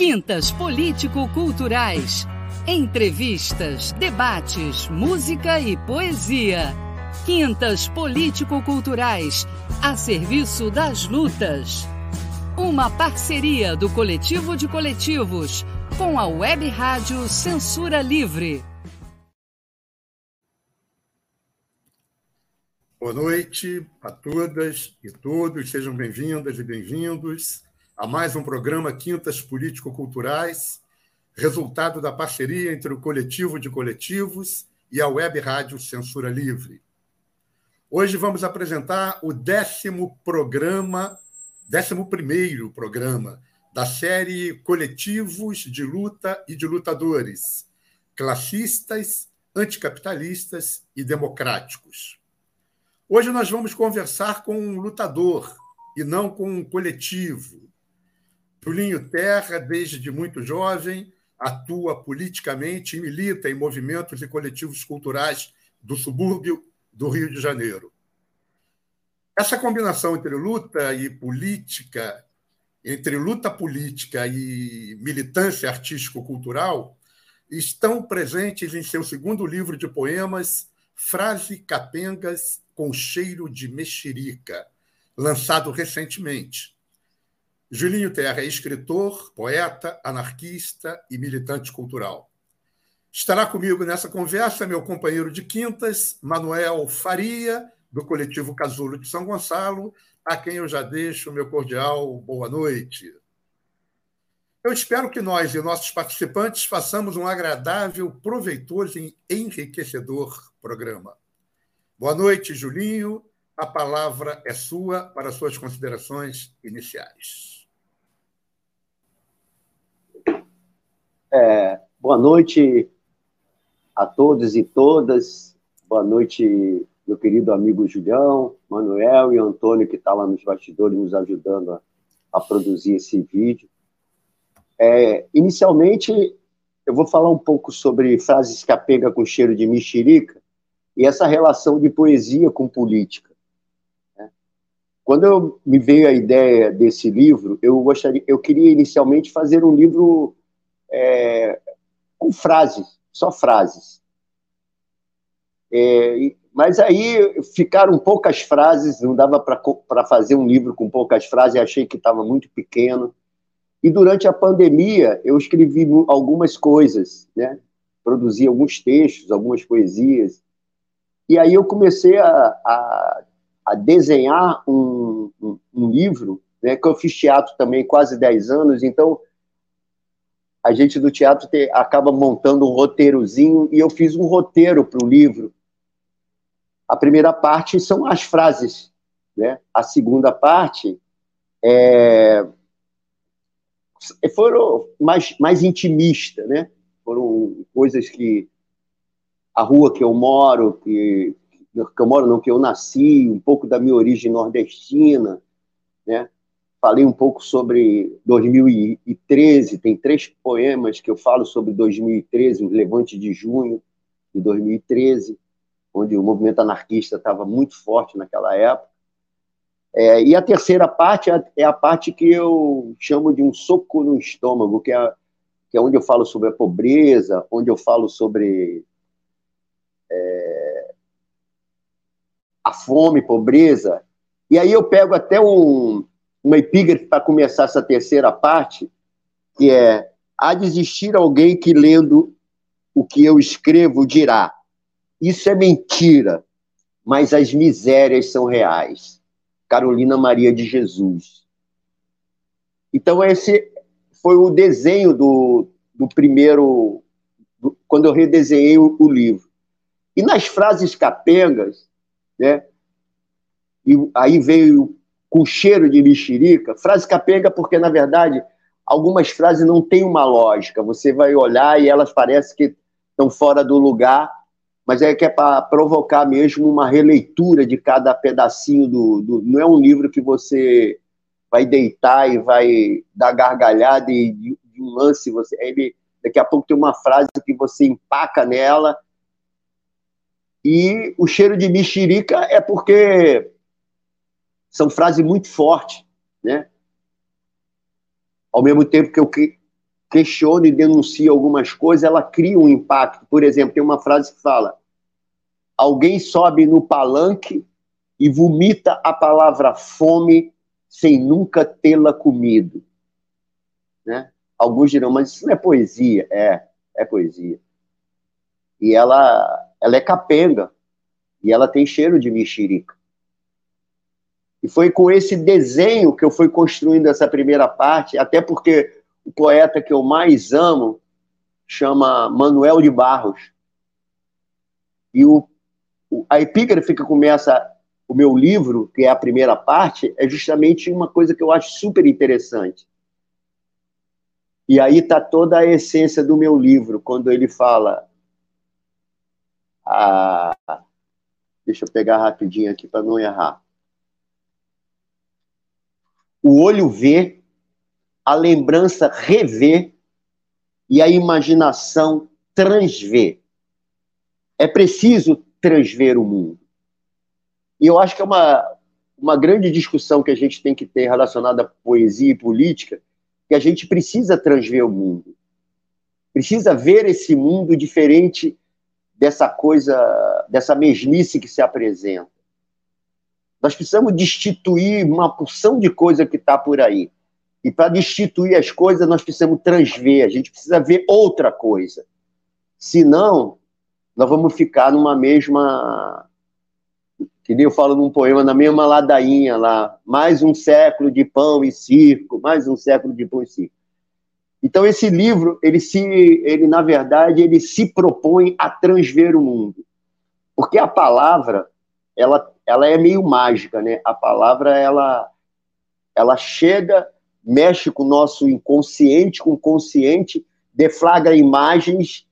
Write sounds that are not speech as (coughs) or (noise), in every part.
Quintas Político-Culturais. Entrevistas, debates, música e poesia. Quintas Político-Culturais, a serviço das lutas. Uma parceria do Coletivo de Coletivos com a Web Rádio Censura Livre. Boa noite a todas e todos, sejam bem-vindas e bem-vindos a mais um programa Quintas Político-Culturais, resultado da parceria entre o Coletivo de Coletivos e a Web Rádio Censura Livre. Hoje vamos apresentar o décimo programa, décimo primeiro programa da série Coletivos de Luta e de Lutadores, classistas, anticapitalistas e democráticos. Hoje nós vamos conversar com um lutador e não com um coletivo. Julinho Terra, desde muito jovem, atua politicamente e milita em movimentos e coletivos culturais do subúrbio do Rio de Janeiro. Essa combinação entre luta e política, entre luta política e militância artístico-cultural, estão presentes em seu segundo livro de poemas, Frase Capengas com cheiro de mexerica, lançado recentemente. Julinho Terra é escritor, poeta, anarquista e militante cultural. Estará comigo nessa conversa meu companheiro de quintas, Manuel Faria, do coletivo Casulo de São Gonçalo, a quem eu já deixo meu cordial boa noite. Eu espero que nós e nossos participantes façamos um agradável, proveitoso e enriquecedor programa. Boa noite, Julinho. A palavra é sua para suas considerações iniciais. É, boa noite a todos e todas. Boa noite, meu querido amigo Julião, Manuel e Antônio, que está lá nos bastidores nos ajudando a, a produzir esse vídeo. É, inicialmente, eu vou falar um pouco sobre frases capenga com cheiro de mexerica, e essa relação de poesia com política. Né? Quando eu, me veio a ideia desse livro, eu gostaria, eu queria inicialmente fazer um livro é, com frases, só frases. É, mas aí ficaram poucas frases, não dava para fazer um livro com poucas frases, achei que estava muito pequeno. E durante a pandemia, eu escrevi algumas coisas, né? produzi alguns textos, algumas poesias, e aí eu comecei a, a, a desenhar um, um, um, livro, né, que eu fiz teatro também quase 10 anos, então a gente do teatro te, acaba montando um roteirozinho, e eu fiz um roteiro para o livro. A primeira parte são as frases, né? a segunda parte é, foram mais, mais intimista, né? foram coisas que a rua que eu moro, que, que eu moro não, que eu nasci, um pouco da minha origem nordestina, né? Falei um pouco sobre 2013, tem três poemas que eu falo sobre 2013, o Levante de Junho de 2013, onde o movimento anarquista estava muito forte naquela época. É, e a terceira parte é, é a parte que eu chamo de um soco no estômago, que é, que é onde eu falo sobre a pobreza, onde eu falo sobre é, a fome, pobreza. E aí eu pego até um, uma epígrafe para começar essa terceira parte, que é: há de existir alguém que lendo o que eu escrevo dirá: isso é mentira, mas as misérias são reais. Carolina Maria de Jesus. Então, esse foi o desenho do, do primeiro. Do, quando eu redesenhei o, o livro. E nas frases capengas, né? E aí veio com cheiro de mexerica, frase capenga porque, na verdade, algumas frases não têm uma lógica. Você vai olhar e elas parecem que estão fora do lugar, mas é que é para provocar mesmo uma releitura de cada pedacinho do, do, Não é um livro que você vai deitar e vai dar gargalhada e de, de um lance você. Ele, daqui a pouco tem uma frase que você empaca nela e o cheiro de mexerica é porque são frases muito fortes, né? Ao mesmo tempo que eu, que questiona e denuncia algumas coisas, ela cria um impacto. Por exemplo, tem uma frase que fala: alguém sobe no palanque e vomita a palavra fome sem nunca tê-la comido. Né? Alguns dirão, mas isso não é poesia. É, é poesia. E ela, ela é capenga. E ela tem cheiro de mexerica. E foi com esse desenho que eu fui construindo essa primeira parte, até porque o poeta que eu mais amo chama Manuel de Barros. E o, a epígrafe que começa o meu livro, que é a primeira parte, é justamente uma coisa que eu acho super interessante. E aí está toda a essência do meu livro, quando ele fala. A... Deixa eu pegar rapidinho aqui para não errar. O olho vê, a lembrança revê e a imaginação transvê. É preciso transver o mundo. E eu acho que é uma, uma grande discussão que a gente tem que ter relacionada à poesia e política, que a gente precisa transver o mundo. Precisa ver esse mundo diferente dessa coisa, dessa mesmice que se apresenta. Nós precisamos destituir uma porção de coisa que está por aí. E para destituir as coisas, nós precisamos transver, a gente precisa ver outra coisa. Senão, nós vamos ficar numa mesma. Que nem eu falo num poema, na mesma ladainha lá. Mais um século de pão e circo, mais um século de pão e circo. Então, esse livro, ele, se, ele na verdade, ele se propõe a transver o mundo. Porque a palavra, ela ela é meio mágica, né? A palavra ela ela chega, mexe com o nosso inconsciente, com o consciente, deflagra imagens,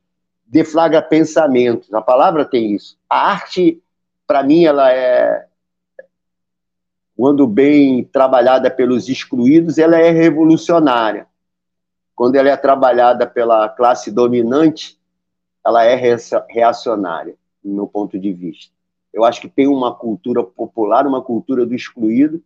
deflagra pensamentos. A palavra tem isso. A arte, para mim, ela é quando bem trabalhada pelos excluídos, ela é revolucionária. Quando ela é trabalhada pela classe dominante, ela é reacionária, no meu ponto de vista. Eu acho que tem uma cultura popular, uma cultura do excluído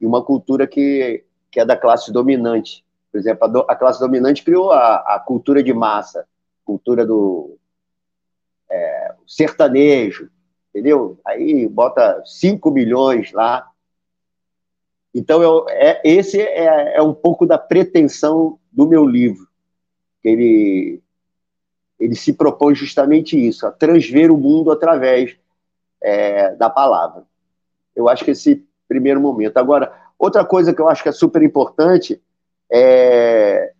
e uma cultura que, que é da classe dominante. Por exemplo, a, do, a classe dominante criou a, a, cultura de massa, cultura do é, sertanejo, entendeu? Aí bota 5 milhões lá. Então, eu, é, esse é, é um pouco da pretensão do meu livro. Ele, ele se propõe justamente isso, a transver o mundo através é, da palavra. Eu acho que esse primeiro momento. Agora, outra coisa que eu acho que é super importante é,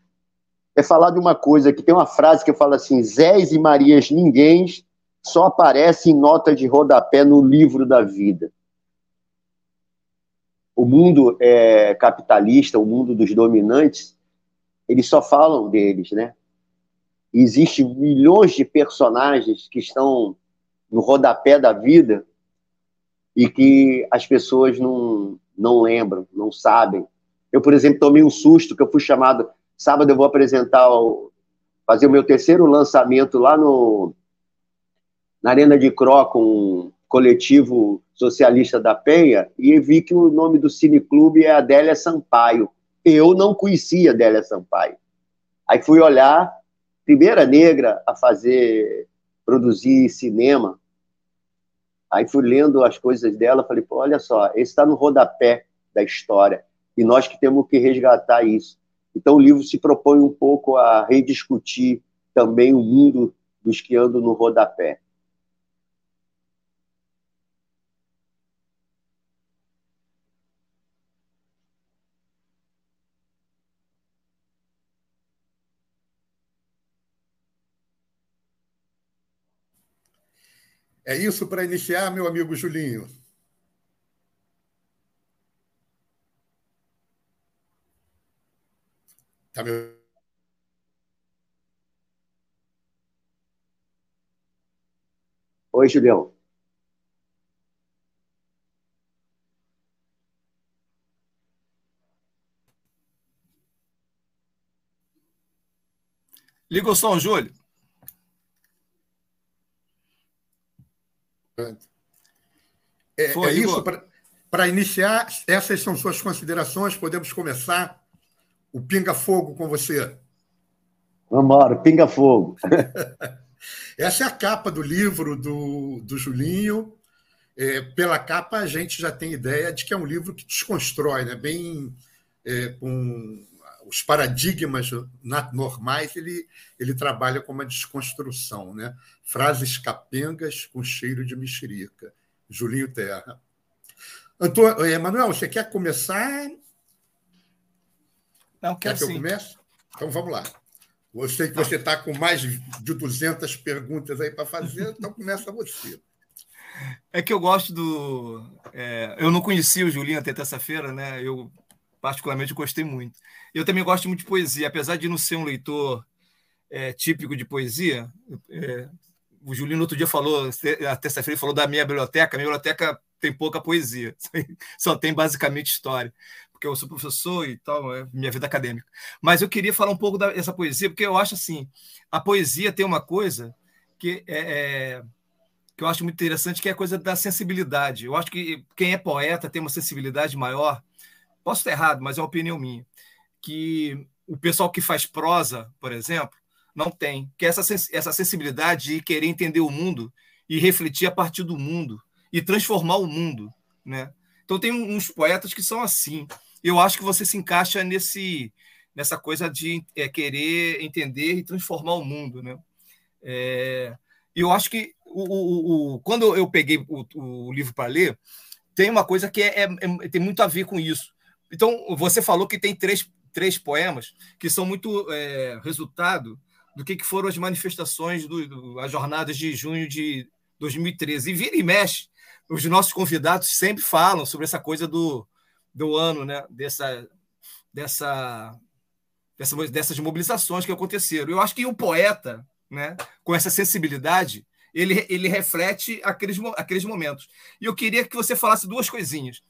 é falar de uma coisa que tem uma frase que fala assim: Zés e Marias ninguém só aparece em nota de rodapé no livro da vida. O mundo é, capitalista, o mundo dos dominantes, eles só falam deles, né? Existem milhões de personagens que estão no rodapé da vida e que as pessoas não, não lembram, não sabem. Eu, por exemplo, tomei um susto que eu fui chamado. Sábado eu vou apresentar, fazer o meu terceiro lançamento lá no, na Arena de Cro com um coletivo socialista da Penha e vi que o nome do cineclube é Adélia Sampaio. Eu não conhecia Adélia Sampaio. Aí fui olhar, primeira negra a fazer produzir cinema. Aí fui lendo as coisas dela, falei, pô, olha só, esse está no rodapé da história, e nós que temos que resgatar isso. Então o livro se propõe um pouco a rediscutir também o mundo dos que andam no rodapé. É isso para iniciar, meu amigo Julinho. Tá me... Oi, Julião. Liga o som, Júlio. É, Foi, é isso. Para iniciar, essas são suas considerações. Podemos começar o Pinga Fogo com você. Vamos embora, pinga fogo. (laughs) Essa é a capa do livro do, do Julinho. É, pela capa, a gente já tem ideia de que é um livro que desconstrói, né? bem é, com os paradigmas normais, ele, ele trabalha com uma desconstrução. Né? Frases capengas com cheiro de mexerica. Julinho Terra. Antônio, é, Manuel, você quer começar? Não, quero quer que sim. eu comece? Então vamos lá. Eu sei que você está com mais de 200 perguntas aí para fazer, então começa você. É que eu gosto do. É, eu não conhecia o Julinho até terça-feira, né? Eu, particularmente, gostei muito. Eu também gosto muito de poesia, apesar de não ser um leitor é, típico de poesia. É, o Julinho, no outro dia, falou, a terça-feira, falou da minha biblioteca. A minha biblioteca tem pouca poesia, (laughs) só tem basicamente história porque eu sou professor e tal, é minha vida acadêmica. Mas eu queria falar um pouco dessa poesia, porque eu acho assim, a poesia tem uma coisa que é, é, que eu acho muito interessante, que é a coisa da sensibilidade. Eu acho que quem é poeta tem uma sensibilidade maior. Posso estar errado, mas é uma opinião minha. Que o pessoal que faz prosa, por exemplo, não tem. Que é essa, essa sensibilidade de querer entender o mundo e refletir a partir do mundo e transformar o mundo, né? Então tem uns poetas que são assim eu acho que você se encaixa nesse nessa coisa de é, querer entender e transformar o mundo, né? É, eu acho que o, o, o, quando eu peguei o, o livro para ler, tem uma coisa que é, é, é, tem muito a ver com isso. Então, você falou que tem três, três poemas que são muito é, resultado do que, que foram as manifestações, do, do, as jornadas de junho de 2013. E vira e mexe, os nossos convidados sempre falam sobre essa coisa do, do ano, né? Dessa, dessa, dessa, dessas mobilizações que aconteceram. Eu acho que o poeta, né? Com essa sensibilidade, ele, ele reflete aqueles, aqueles momentos. E eu queria que você falasse duas coisinhas.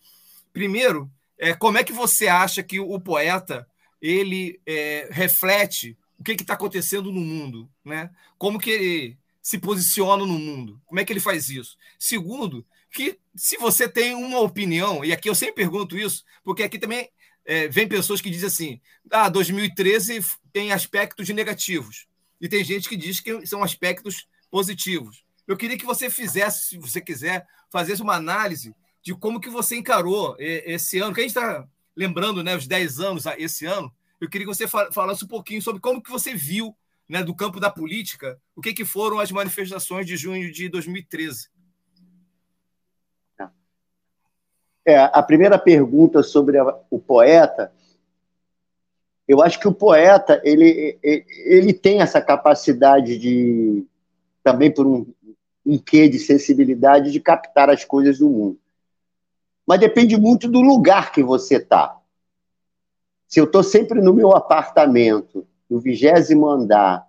Primeiro, é, como é que você acha que o poeta ele é, reflete o que está acontecendo no mundo, né? Como que ele se posiciona no mundo? Como é que ele faz isso? Segundo, que se você tem uma opinião, e aqui eu sempre pergunto isso, porque aqui também é, vem pessoas que dizem assim: ah, 2013 tem aspectos negativos, e tem gente que diz que são aspectos positivos. Eu queria que você fizesse, se você quiser, fazesse uma análise de como que você encarou esse ano, que a gente está lembrando né, os 10 anos esse ano. Eu queria que você falasse um pouquinho sobre como que você viu né, do campo da política o que, que foram as manifestações de junho de 2013. É, a primeira pergunta sobre a, o poeta, eu acho que o poeta ele, ele tem essa capacidade de, também por um, um quê de sensibilidade, de captar as coisas do mundo. Mas depende muito do lugar que você está. Se eu estou sempre no meu apartamento, no vigésimo andar,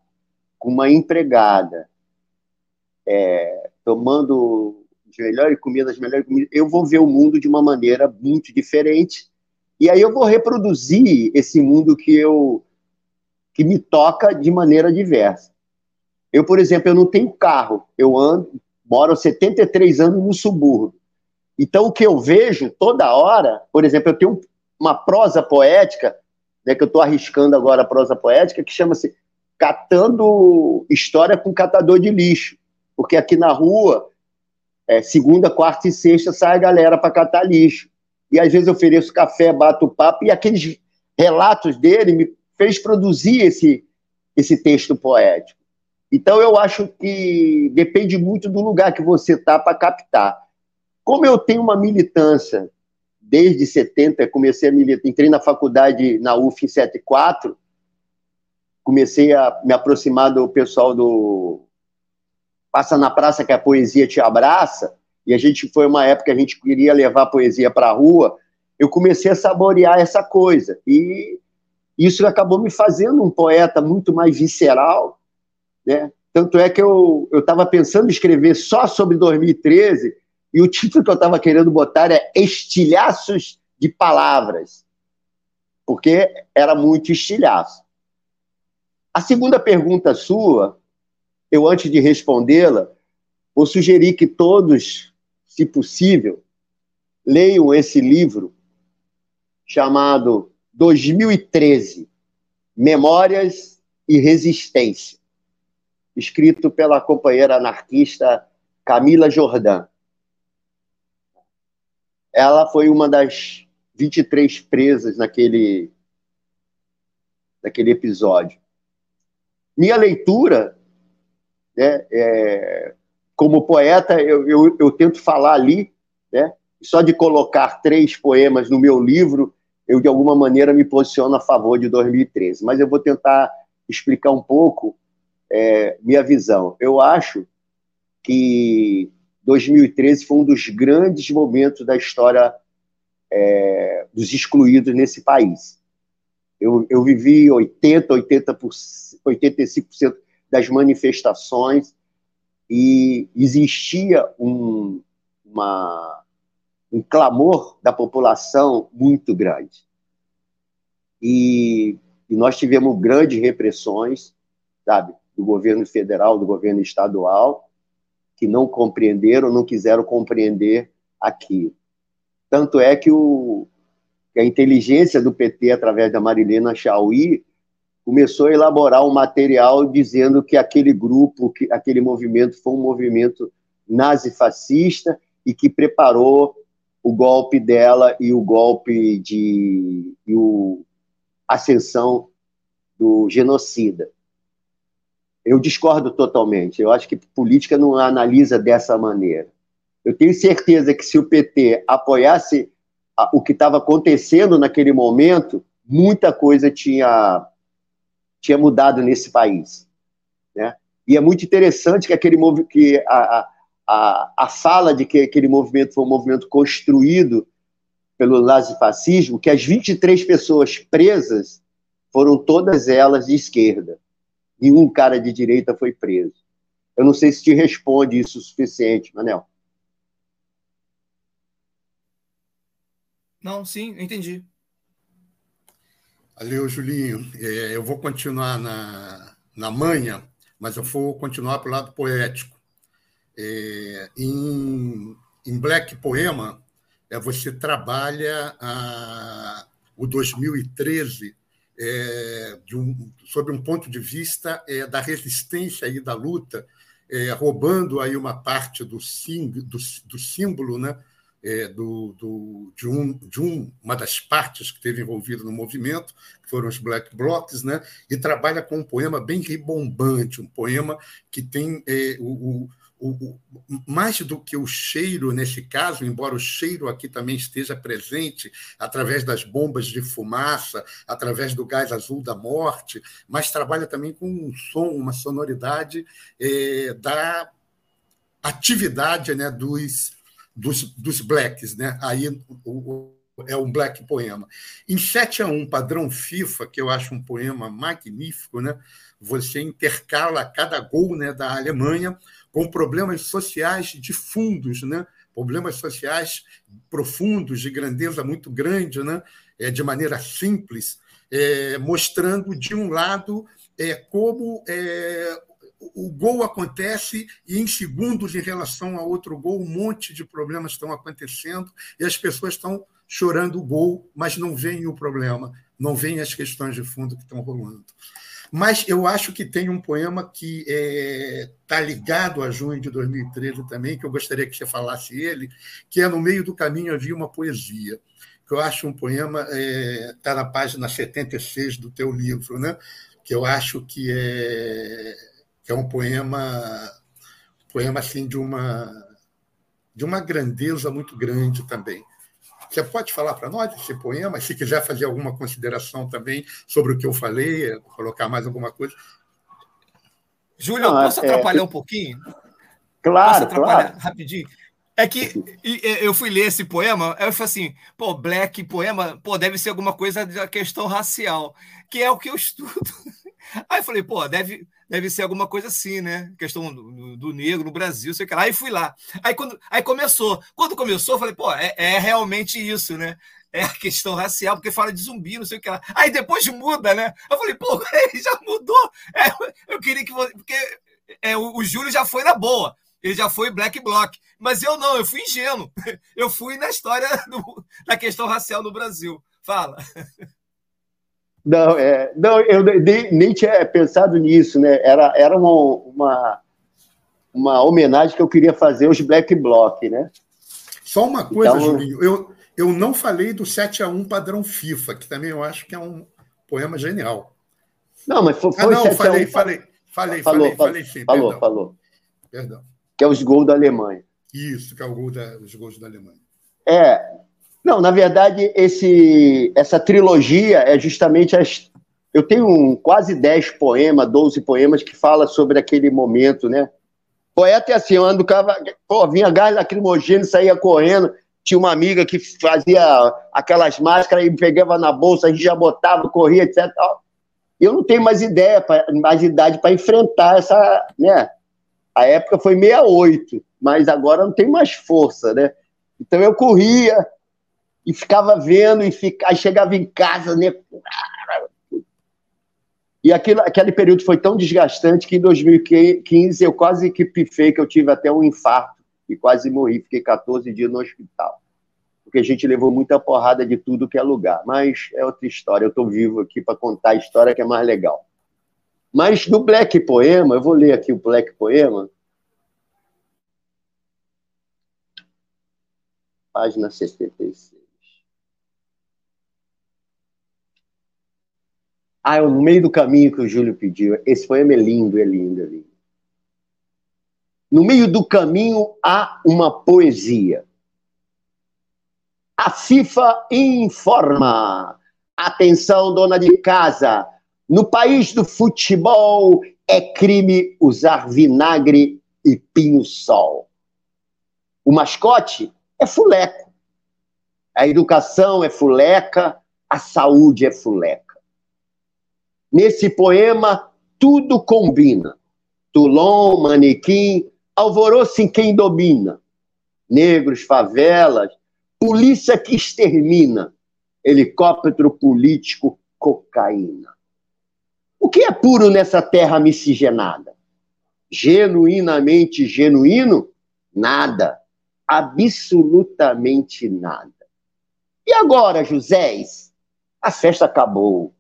com uma empregada, é, tomando as melhores comidas, as melhores comidas, eu vou ver o mundo de uma maneira muito diferente. E aí eu vou reproduzir esse mundo que eu que me toca de maneira diversa. Eu, por exemplo, eu não tenho carro, eu ando, moro 73 anos no subúrbio. Então o que eu vejo toda hora, por exemplo, eu tenho uma prosa poética, né, que eu estou arriscando agora a prosa poética, que chama-se Catando História com Catador de Lixo. Porque aqui na rua é, segunda, quarta e sexta sai a galera para catar lixo. E às vezes eu ofereço café, bato papo, e aqueles relatos dele me fez produzir esse, esse texto poético. Então eu acho que depende muito do lugar que você está para captar. Como eu tenho uma militância desde 70, comecei a militar, entrei na faculdade na UF em 74, comecei a me aproximar do pessoal do passa na praça que a poesia te abraça, e a gente foi uma época que a gente queria levar a poesia para a rua, eu comecei a saborear essa coisa. E isso acabou me fazendo um poeta muito mais visceral, né? Tanto é que eu estava pensando em escrever só sobre 2013, e o título que eu estava querendo botar é Estilhaços de Palavras, porque era muito estilhaço. A segunda pergunta sua eu, antes de respondê-la, vou sugerir que todos, se possível, leiam esse livro chamado 2013 Memórias e Resistência, escrito pela companheira anarquista Camila Jordan. Ela foi uma das 23 presas naquele, naquele episódio. Minha leitura, né, é, como poeta, eu, eu, eu, tento falar ali, né, só de colocar três poemas no meu livro, eu de alguma maneira me posiciono a favor de 2013. Mas eu vou tentar explicar um pouco é, minha visão. Eu acho que 2013 foi um dos grandes momentos da história é, dos excluídos nesse país. Eu, eu vivi 80, 80 85% das manifestações e existia um, uma, um clamor da população muito grande. E, e nós tivemos grandes repressões, sabe, do governo federal, do governo estadual, que não compreenderam, não quiseram compreender aquilo. Tanto é que, o, a inteligência do PT, através da Marilena Chauí, começou a elaborar um material dizendo que aquele grupo, que aquele movimento foi um movimento nazifascista e que preparou o golpe dela e o golpe de e o ascensão do genocida. Eu discordo totalmente. Eu acho que política não analisa dessa maneira. Eu tenho certeza que se o PT apoiasse o que estava acontecendo naquele momento, muita coisa tinha, tinha mudado nesse país. Né? E é muito interessante que, aquele, que a, a, a fala de que aquele movimento foi um movimento construído pelo nazifascismo, que as 23 pessoas presas foram todas elas de esquerda. Nenhum cara de direita foi preso. Eu não sei se te responde isso o suficiente, Manel. Não, sim, entendi. Valeu, Julinho. É, eu vou continuar na, na manha, mas eu vou continuar para o lado poético. É, em, em Black Poema, é, você trabalha a, o 2013 é, um, sob um ponto de vista é, da resistência e da luta, é, roubando aí uma parte do, sim, do, do símbolo né, é, do, do, de, um, de um, uma das partes que esteve envolvido no movimento, que foram os Black Blocs, né, e trabalha com um poema bem ribombante, um poema que tem é, o, o, o, mais do que o cheiro nesse caso, embora o cheiro aqui também esteja presente através das bombas de fumaça, através do gás azul da morte, mas trabalha também com um som, uma sonoridade é, da atividade né, dos dos, dos blacks, né? Aí o, é um black poema. Em 7 a 1, padrão FIFA, que eu acho um poema magnífico, né? Você intercala cada gol né, da Alemanha com problemas sociais de fundos, né? Problemas sociais profundos, de grandeza muito grande, né? É, de maneira simples, é, mostrando, de um lado, é, como é, o gol acontece e em segundos em relação a outro gol um monte de problemas estão acontecendo e as pessoas estão chorando o gol, mas não veem o problema, não veem as questões de fundo que estão rolando. Mas eu acho que tem um poema que está é, tá ligado a junho de 2013 também, que eu gostaria que você falasse ele, que é No Meio do Caminho Havia uma Poesia, que eu acho um poema, está é, tá na página 76 do teu livro, né? que eu acho que é que é um poema, poema assim de uma de uma grandeza muito grande também. Você pode falar para nós esse poema? Se quiser fazer alguma consideração também sobre o que eu falei, colocar mais alguma coisa. Júlio, posso é... atrapalhar um pouquinho? Claro, posso atrapalhar claro. rapidinho? É que eu fui ler esse poema, eu falei assim, pô, Black poema, pô, deve ser alguma coisa da questão racial, que é o que eu estudo. (laughs) Aí eu falei, pô, deve, deve ser alguma coisa assim, né? Questão do, do negro no Brasil, sei lá. Aí fui lá. Aí, quando, aí começou. Quando começou, eu falei, pô, é, é realmente isso, né? É a questão racial, porque fala de zumbi, não sei o que lá. Aí depois muda, né? Eu falei, pô, (laughs) já mudou. É, eu queria que você. Porque é, o, o Júlio já foi na boa. Ele já foi black bloc. Mas eu não, eu fui ingênuo. (laughs) Eu fui na história do, da questão racial no Brasil. Fala. (laughs) Não, é, não eu nem, nem, tinha pensado nisso, né? Era, era uma, uma, uma, homenagem que eu queria fazer aos Black Bloc, né? Só uma coisa, então, Julinho, eu, eu não falei do 7 a 1 padrão FIFA, que também eu acho que é um poema genial. Não, mas foi, foi ah, não, 7 falei, a 1, falei, falei, falou, falei, falei sim. Falou, perdão. falou. Perdão. Que é os gols da Alemanha. Isso, que é o gol da, os gols da Alemanha. É, não, na verdade, esse, essa trilogia é justamente as. Eu tenho um, quase 10 poemas, 12 poemas que fala sobre aquele momento, né? Poeta é assim, eu ando, pô, vinha gás lacrimogêneo, saía correndo. Tinha uma amiga que fazia aquelas máscaras e pegava na bolsa, a gente já botava, corria, etc. Eu não tenho mais ideia, mais idade para enfrentar essa, né? A época foi 68, mas agora não tem mais força, né? Então eu corria, e ficava vendo, e fica, aí chegava em casa, né? E aquilo, aquele período foi tão desgastante que em 2015 eu quase que pifei, que eu tive até um infarto e quase morri. Fiquei 14 dias no hospital. Porque a gente levou muita porrada de tudo que é lugar. Mas é outra história. Eu estou vivo aqui para contar a história que é mais legal. Mas do Black Poema, eu vou ler aqui o Black Poema. Página 76. Ah, é no meio do caminho que o Júlio pediu. Esse poema é lindo, é lindo, é lindo. No meio do caminho há uma poesia. A FIFA informa. Atenção, dona de casa. No país do futebol é crime usar vinagre e pinho-sol. O mascote é fuleco. A educação é fuleca, a saúde é fuleca. Nesse poema, tudo combina. Toulon, manequim, alvoroço em quem domina. Negros, favelas, polícia que extermina. Helicóptero político, cocaína. O que é puro nessa terra miscigenada? Genuinamente genuíno? Nada. Absolutamente nada. E agora, Josés? A festa acabou.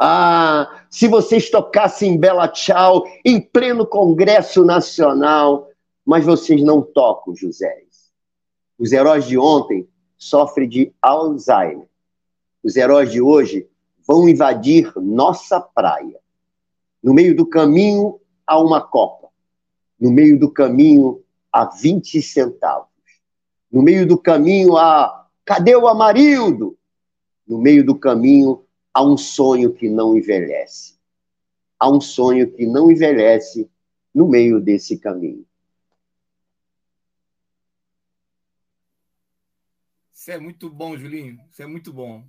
Ah, se vocês tocassem Bela Tchau em pleno Congresso Nacional, mas vocês não tocam, José. Os heróis de ontem sofrem de Alzheimer. Os heróis de hoje vão invadir nossa praia. No meio do caminho há uma copa. No meio do caminho há 20 centavos. No meio do caminho há cadê o Amarildo? No meio do caminho há um sonho que não envelhece. Há um sonho que não envelhece no meio desse caminho. Isso é muito bom, Julinho. Isso é muito bom.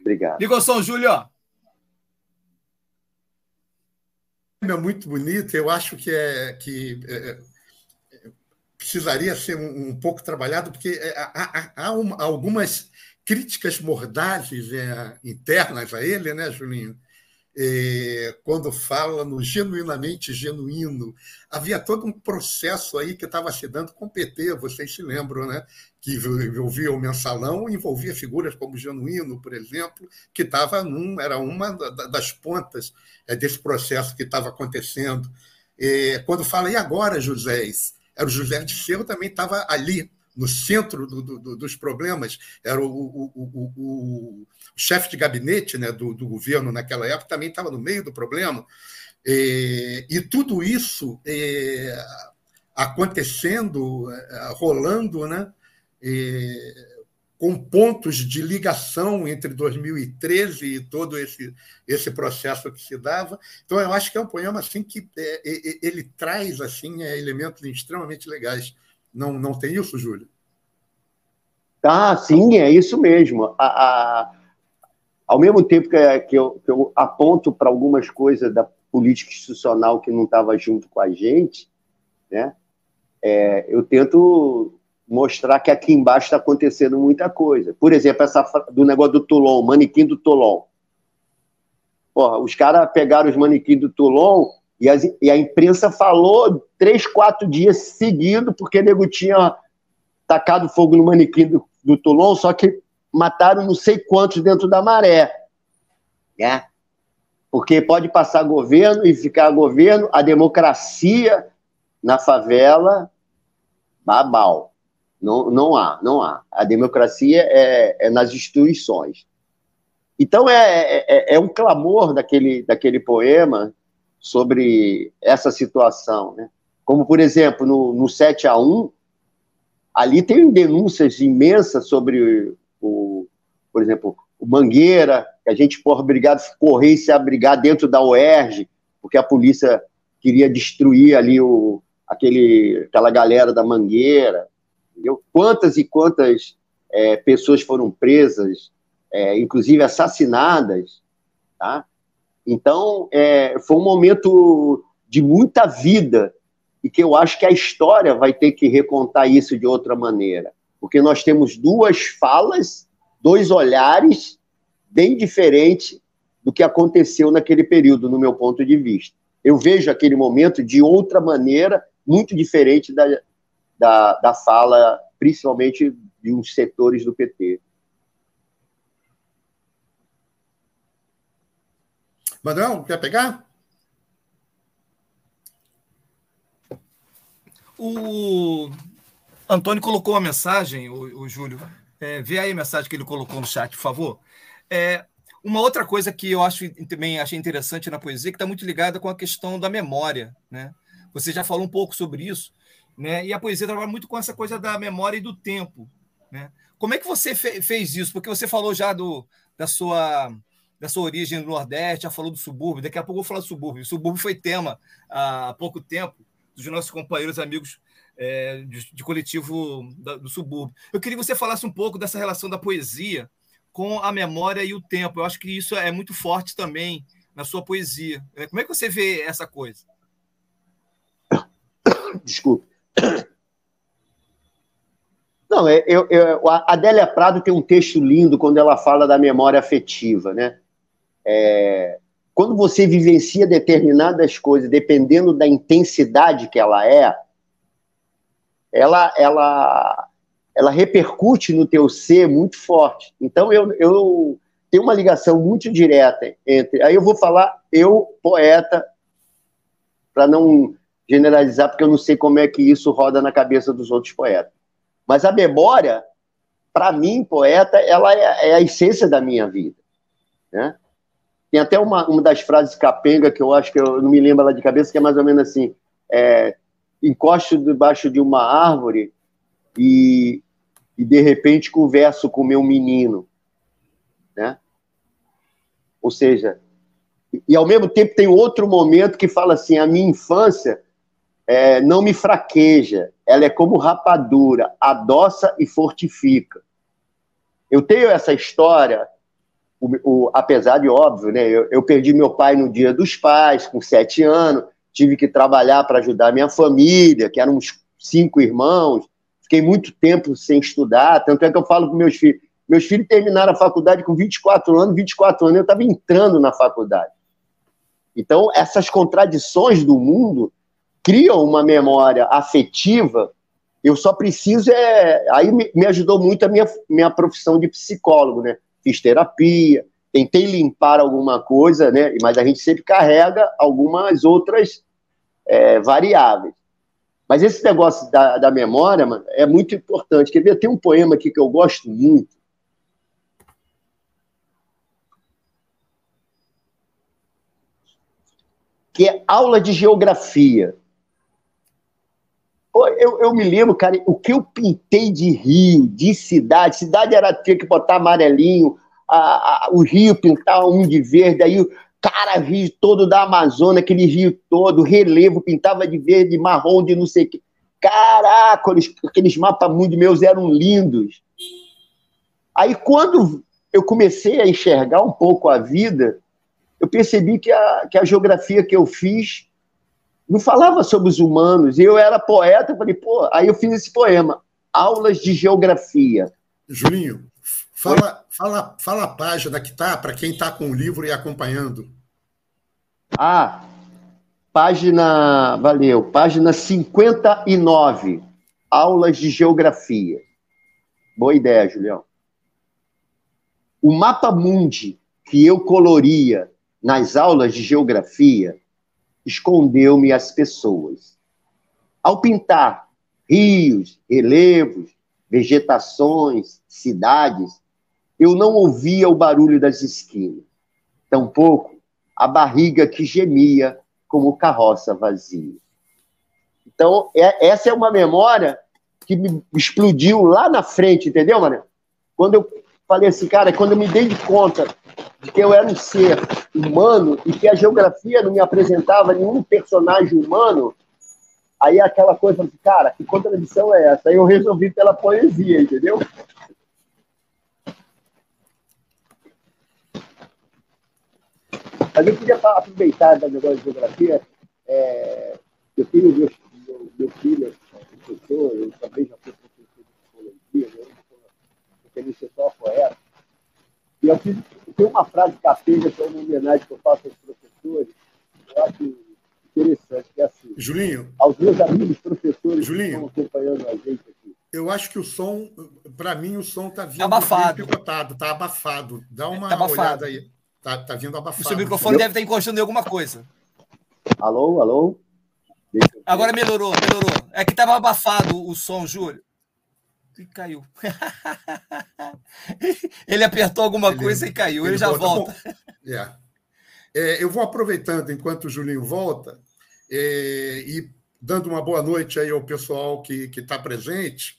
Obrigado. Liga o som, Júlio. É muito bonito. Eu acho que é que é, é precisaria ser um, um, pouco trabalhado, porque é, há, há, há uma, algumas críticas mordazes é, internas a ele, né, Julinho? É, quando fala no genuinamente genuíno, havia todo um processo aí que estava se dando com o PT, vocês se lembram, né? Que envolvia o mensalão, envolvia figuras como Genuíno, por exemplo, que estava num, era uma das pontas é, desse processo que estava acontecendo. É, quando fala, e agora, José? Era o José de Cerro também estava ali no centro do, do, dos problemas, era o, o, o, o chefe de gabinete né, do, do, governo naquela época, também estava no meio do problema. E, e tudo isso é, acontecendo, é, rolando, né, é, com pontos de ligação entre 2013 e todo esse, esse processo que se dava. Então, eu acho que é um poema assim que é, é ele traz assim elementos extremamente legais não, não tem isso, Júlio? Ah, sim, é isso mesmo. A, a, ao mesmo tempo que, que, eu, que eu aponto para algumas coisas da política institucional que não estava junto com a gente, né, é, eu tento mostrar que aqui embaixo está acontecendo muita coisa. Por exemplo, essa do negócio do Toulon, manequim do Toulon. Porra, os caras pegaram os manequins do Toulon e, as, e, a imprensa falou três, quatro dias seguidos, porque nego tinha tacado fogo no manequim do, do Toulon, só que mataram não sei quantos dentro da maré. né? Porque pode passar governo e ficar governo, a democracia na favela, babau. Não, não há, não há. A democracia é, é nas instituições. Então é, é, é, um clamor daquele, daquele poema sobre essa situação. Né? Como, por exemplo, no, no 7 a 1, ali tem denúncias imensas sobre o, por exemplo, o Mangueira, que a gente foi obrigado a correr e se abrigar dentro da UERJ, porque a polícia queria destruir ali o, aquele, aquela galera da Mangueira. Entendeu? Quantas e quantas é, pessoas foram presas, é, inclusive assassinadas, tá? Então, é, foi um momento de muita vida e que eu acho que a história vai ter que recontar isso de outra maneira, porque nós temos duas falas, dois olhares bem diferentes do que aconteceu naquele período, no meu ponto de vista. Eu vejo aquele momento de outra maneira, muito diferente da, da, da fala, principalmente de uns setores do PT. Manuel, quer pegar? O Antônio colocou uma mensagem, o, o Júlio. É, vê aí a mensagem que ele colocou no chat, por favor. É, uma outra coisa que eu acho também achei interessante na poesia, que está muito ligada com a questão da memória. Né? Você já falou um pouco sobre isso, né? e a poesia trabalha muito com essa coisa da memória e do tempo. Né? Como é que você fe fez isso? Porque você falou já do, da sua da sua origem no Nordeste, já falou do subúrbio, daqui a pouco eu vou falar do subúrbio. O subúrbio foi tema há pouco tempo dos nossos companheiros amigos é, de, de, coletivo da, do subúrbio. Eu queria que você falasse um pouco dessa relação da poesia com a memória e o tempo. Eu acho que isso é muito forte também na sua poesia. É, como é que você vê essa coisa? (coughs) Desculpe. (coughs) Não, é, eu, eu, a Adélia Prado tem um texto lindo quando ela fala da memória afetiva, né? É, quando você vivencia determinadas coisas, dependendo da intensidade que ela é, ela, ela, ela repercute no teu ser muito forte. Então, eu, eu tenho uma ligação muito direta entre. Aí eu vou falar eu, poeta, para não generalizar, porque eu não sei como é que isso roda na cabeça dos outros poetas. Mas a memória, para mim, poeta, ela é, é, a essência da minha vida. Né? Tem até uma, uma das frases capenga que eu acho que eu não me lembro lá de cabeça, que é mais ou menos assim: é, encosto debaixo de uma árvore e, e de repente converso com meu menino, né? Ou seja, e ao mesmo tempo tem outro momento que fala assim: a minha infância é, não me fraqueja, ela é como rapadura, adoça e fortifica. Eu tenho essa história o, o, apesar de óbvio, né? Eu, eu, perdi meu pai no dia dos pais, com sete anos, tive que trabalhar para ajudar minha família, que eram uns cinco irmãos, fiquei muito tempo sem estudar, tanto é que eu falo para meus filhos, meus filhos terminaram a faculdade com 24 anos, 24 anos eu estava entrando na faculdade. Então, essas contradições do mundo criam uma memória afetiva. Eu só preciso é. Aí me ajudou muito a minha, minha profissão de psicólogo, né? Fiz terapia, tentei limpar alguma coisa, né? Mas a gente sempre carrega algumas outras é, variáveis. Mas esse negócio da, da memória, mano, é muito importante. Quer ver? Tem um poema aqui que eu gosto muito. Que é aula de geografia. Eu, eu, me lembro, cara, o que eu pintei de rio, de cidade. Cidade era ter que botar amarelinho, a, a, o rio pintar um de verde, aí o cara, rio todo da Amazônia, aquele rio todo, relevo, pintava de verde, marrom, de não sei o quê. Caraca, aqueles, aqueles mapas muito meus eram lindos. Aí, quando eu comecei a enxergar um pouco a vida, eu percebi que a, que a geografia que eu fiz não falava sobre os humanos. E eu era poeta, eu falei, pô, aí eu fiz esse poema, Aulas de Geografia. Julinho, fala, fala, fala a página que tá para quem está com o livro e acompanhando. Ah, página, valeu, página 59, Aulas de Geografia. Boa ideia, Julião. O mapa mundi que eu coloria nas aulas de geografia escondeu-me as pessoas. Ao pintar rios, relevos, vegetações, cidades, eu não ouvia o barulho das esquinas, tampouco a barriga que gemia como carroça vazia. Então, é, essa é uma memória que me explodiu lá na frente, entendeu, Mané? Quando eu falei assim, cara, quando eu me dei de conta de que eu era um ser humano e que a geografia não me apresentava nenhum personagem humano, aí aquela coisa, assim, cara, que contradição é essa? Aí eu resolvi pela poesia, entendeu? Mas eu queria aproveitar da negócio de geografia. É, eu tenho meu, meu, meu filho, professor, eu também já fui professor de psicologia, né? Eu queria ser só poeta. E eu fiz, tem uma frase capega, que é uma homenagem que eu faço aos professores, eu acho interessante, que é assim. Julinho. Aos meus amigos professores Julinho, que estão acompanhando a gente aqui. Eu acho que o som, para mim, o som está vindo abafado. picotado, está abafado. Dá uma tá abafado. olhada aí. Está tá vindo abafado. O seu microfone deve estar encostando em alguma coisa. Alô, alô? Agora melhorou, melhorou. É que estava abafado o som, Júlio. E caiu. (laughs) Ele apertou alguma ele, coisa e caiu. Ele, ele já volta. volta. É. É, eu vou aproveitando enquanto o Julinho volta é, e dando uma boa noite aí ao pessoal que está presente.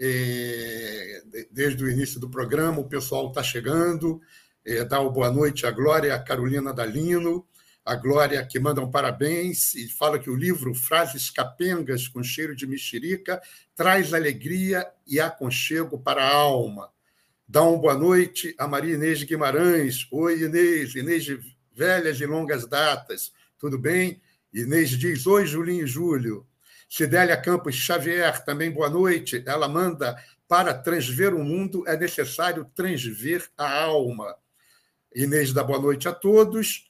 É, desde o início do programa, o pessoal está chegando. É, dá uma boa noite à Glória, à Carolina Dalino, a Glória que manda um parabéns e fala que o livro Frases Capengas com Cheiro de Mexerica traz alegria e aconchego para a alma. Dá uma boa noite a Maria Inês Guimarães. Oi, Inês. Inês de velhas e longas datas. Tudo bem? Inês diz: Oi, Julinho e Júlio. Cidélia Campos Xavier, também boa noite. Ela manda: Para transver o mundo é necessário transver a alma. Inês dá boa noite a todos.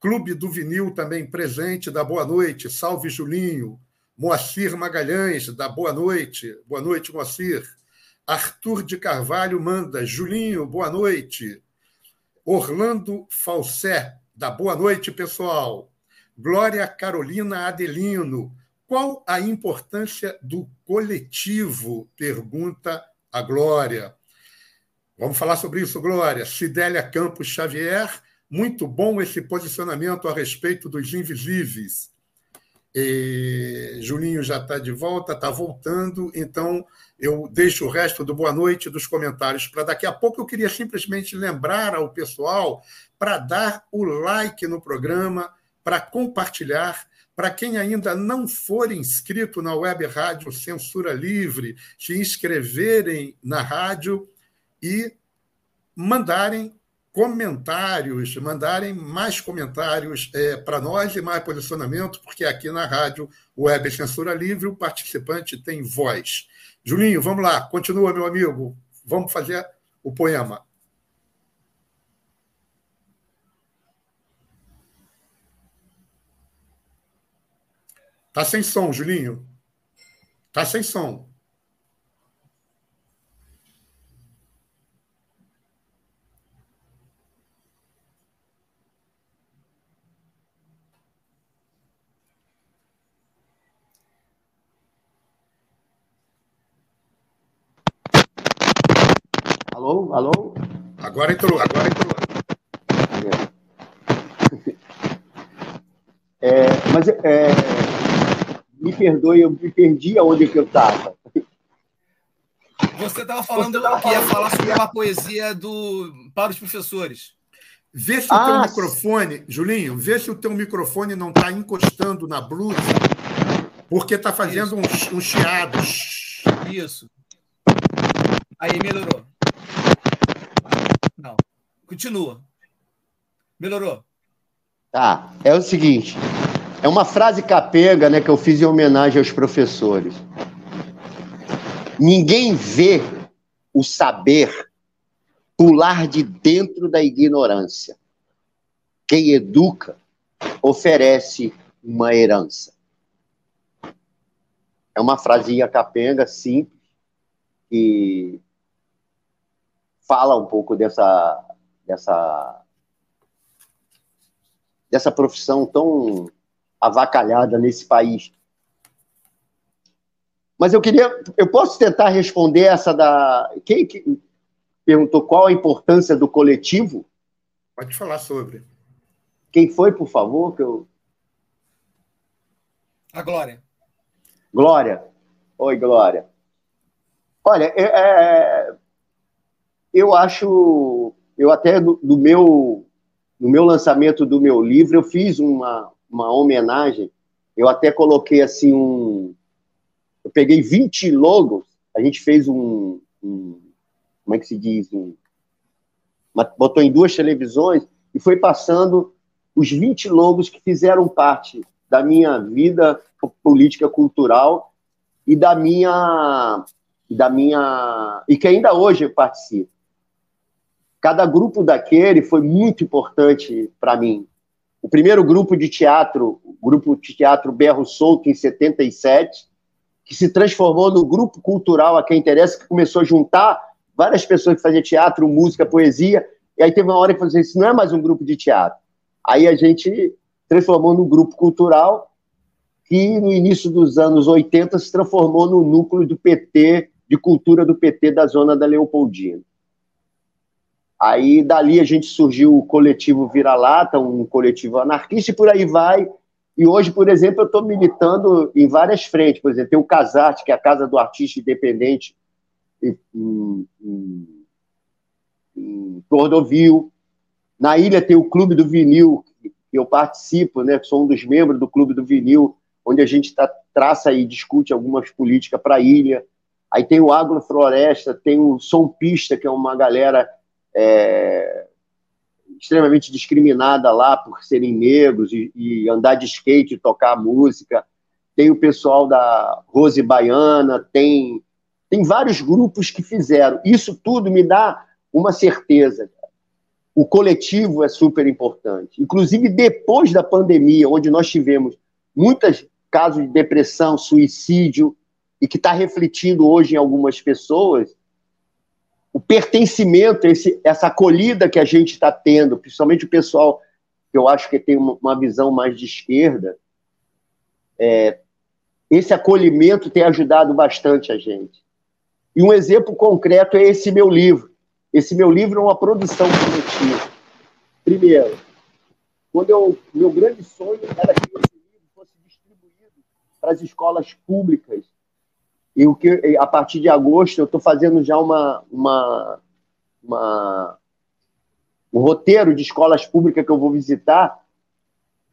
Clube do Vinil também presente, da boa noite. Salve, Julinho. Moacir Magalhães, da boa noite. Boa noite, Moacir. Arthur de Carvalho manda. Julinho, boa noite. Orlando Falsé, da boa noite, pessoal. Glória Carolina Adelino. Qual a importância do coletivo? Pergunta a Glória. Vamos falar sobre isso, Glória. Cidélia Campos Xavier muito bom esse posicionamento a respeito dos invisíveis. E Julinho já está de volta, está voltando, então eu deixo o resto do boa noite dos comentários para daqui a pouco. Eu queria simplesmente lembrar ao pessoal para dar o like no programa, para compartilhar. Para quem ainda não for inscrito na web rádio Censura Livre, se inscreverem na rádio e mandarem comentários, mandarem mais comentários é, para nós e mais posicionamento, porque aqui na rádio Web Censura Livre o participante tem voz. Julinho, vamos lá, continua, meu amigo. Vamos fazer o poema. Tá sem som, Julinho. Tá sem som. Alô? Alô? Agora entrou, agora entrou. É, mas é, me perdoe, eu me perdi aonde que eu estava. Você estava falando que ia falar sobre uma poesia do para os professores. Vê se o ah, teu microfone, Julinho, vê se o teu microfone não está encostando na blusa, porque está fazendo um, um chiado. Isso. Aí melhorou. Continua. Melhorou. Tá. É o seguinte. É uma frase capenga, né, que eu fiz em homenagem aos professores. Ninguém vê o saber pular de dentro da ignorância. Quem educa oferece uma herança. É uma frasinha capenga simples que fala um pouco dessa, dessa dessa profissão tão avacalhada nesse país. Mas eu queria, eu posso tentar responder essa da quem que perguntou qual a importância do coletivo? Pode falar sobre. Quem foi, por favor, que eu A Glória. Glória. Oi, Glória. Olha, é, é, eu acho, eu até do, meu, no meu lançamento do meu livro, eu fiz uma, uma homenagem, eu até coloquei assim um, eu peguei 20 logos, a gente fez um, um como é que se diz, um, uma, botou em duas televisões e foi passando os 20 logos que fizeram parte da minha vida política cultural e da minha da minha e que ainda hoje eu participo. Cada grupo daquele foi muito importante para mim. O primeiro grupo de teatro, o grupo de teatro Berro Solto em 77, que se transformou no grupo cultural a quem interessa, que começou a juntar várias pessoas que faziam teatro, música, poesia, e aí teve uma hora que falou assim, isso não é mais um grupo de teatro. Aí a gente transformou num grupo cultural que no início dos anos 80 se transformou no núcleo do PT, de cultura do PT da zona da Leopoldina. Aí dali a gente surgiu o coletivo Vira-Lata, um coletivo anarquista e por aí vai. E hoje, por exemplo, eu estou militando em várias frentes. Por exemplo, tem o Casarte, que é a Casa do Artista Independente em, em, em Cordovil. Na ilha tem o Clube do Vinil, que eu participo, né? Sou um dos membros do Clube do Vinil, onde a gente tá, traça e discute algumas políticas para a ilha. Aí tem o Agrofloresta, tem o Som Pista, que é uma galera é, extremamente discriminada lá por serem negros e, e, andar de skate, tocar música. Tem o pessoal da Rose Baiana, tem, tem vários grupos que fizeram. Isso tudo me dá uma certeza. O coletivo é super importante. Inclusive, depois da pandemia, onde nós tivemos muitos casos de depressão, suicídio, e que está refletindo hoje em algumas pessoas, o pertencimento, esse, essa acolhida que a gente está tendo, principalmente o pessoal que eu acho que tem uma visão mais de esquerda, é, esse acolhimento tem ajudado bastante a gente. E um exemplo concreto é esse meu livro. Esse meu livro é uma produção coletiva. Primeiro, quando eu, meu grande sonho era que esse livro fosse distribuído para as escolas públicas e o que a partir de agosto eu estou fazendo já uma, uma, uma, um roteiro de escolas públicas que eu vou visitar,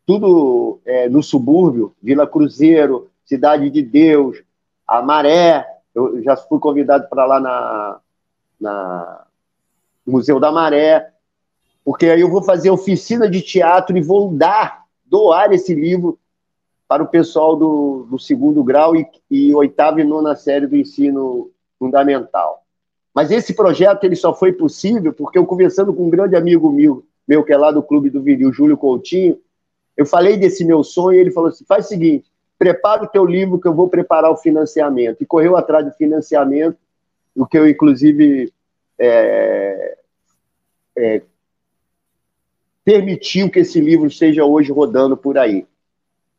tudo é, no subúrbio, Vila Cruzeiro, Cidade de Deus, a Maré. Eu já fui convidado para lá na, na Museu da Maré, porque aí eu vou fazer oficina de teatro e vou dar, doar esse livro para o pessoal do, do segundo grau e, e oitava e nona série do ensino fundamental. Mas esse projeto ele só foi possível porque eu conversando com um grande amigo meu, meu que é lá do Clube do Vinil, Júlio Coutinho, eu falei desse meu sonho e ele falou assim, faz o seguinte, prepara o teu livro que eu vou preparar o financiamento. E correu atrás do financiamento, o que eu, inclusive, é, é, permitiu que esse livro esteja hoje rodando por aí.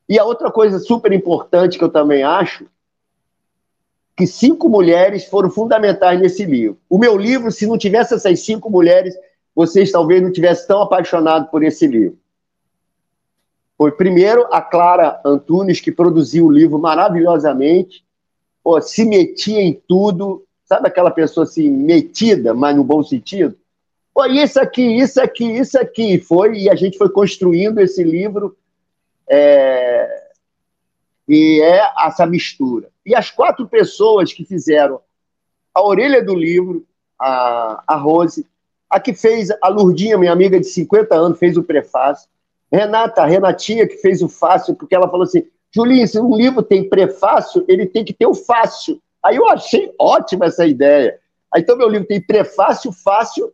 E a outra coisa super importante que eu também acho, que cinco mulheres foram fundamentais nesse livro. O meu livro, se não tivesse essas cinco mulheres, vocês talvez não tivessem tão apaixonados por esse livro. Foi primeiro a Clara Antunes, que produziu o livro maravilhosamente, pô, se metia em tudo, sabe aquela pessoa assim, metida, mas no bom sentido? Pô, isso aqui, isso aqui, isso aqui, foi, e a gente foi construindo esse livro é, e é essa mistura. E as quatro pessoas que fizeram a orelha do livro, a, a Rose, a que fez, a Lurdinha, minha amiga de 50 anos, fez o prefácio, Renata, a Renatinha, que fez o fácil, porque ela falou assim, Julinho, se um livro tem prefácio, ele tem que ter o fácil. Aí eu achei ótima essa ideia. Aí, então, meu livro tem prefácio, fácil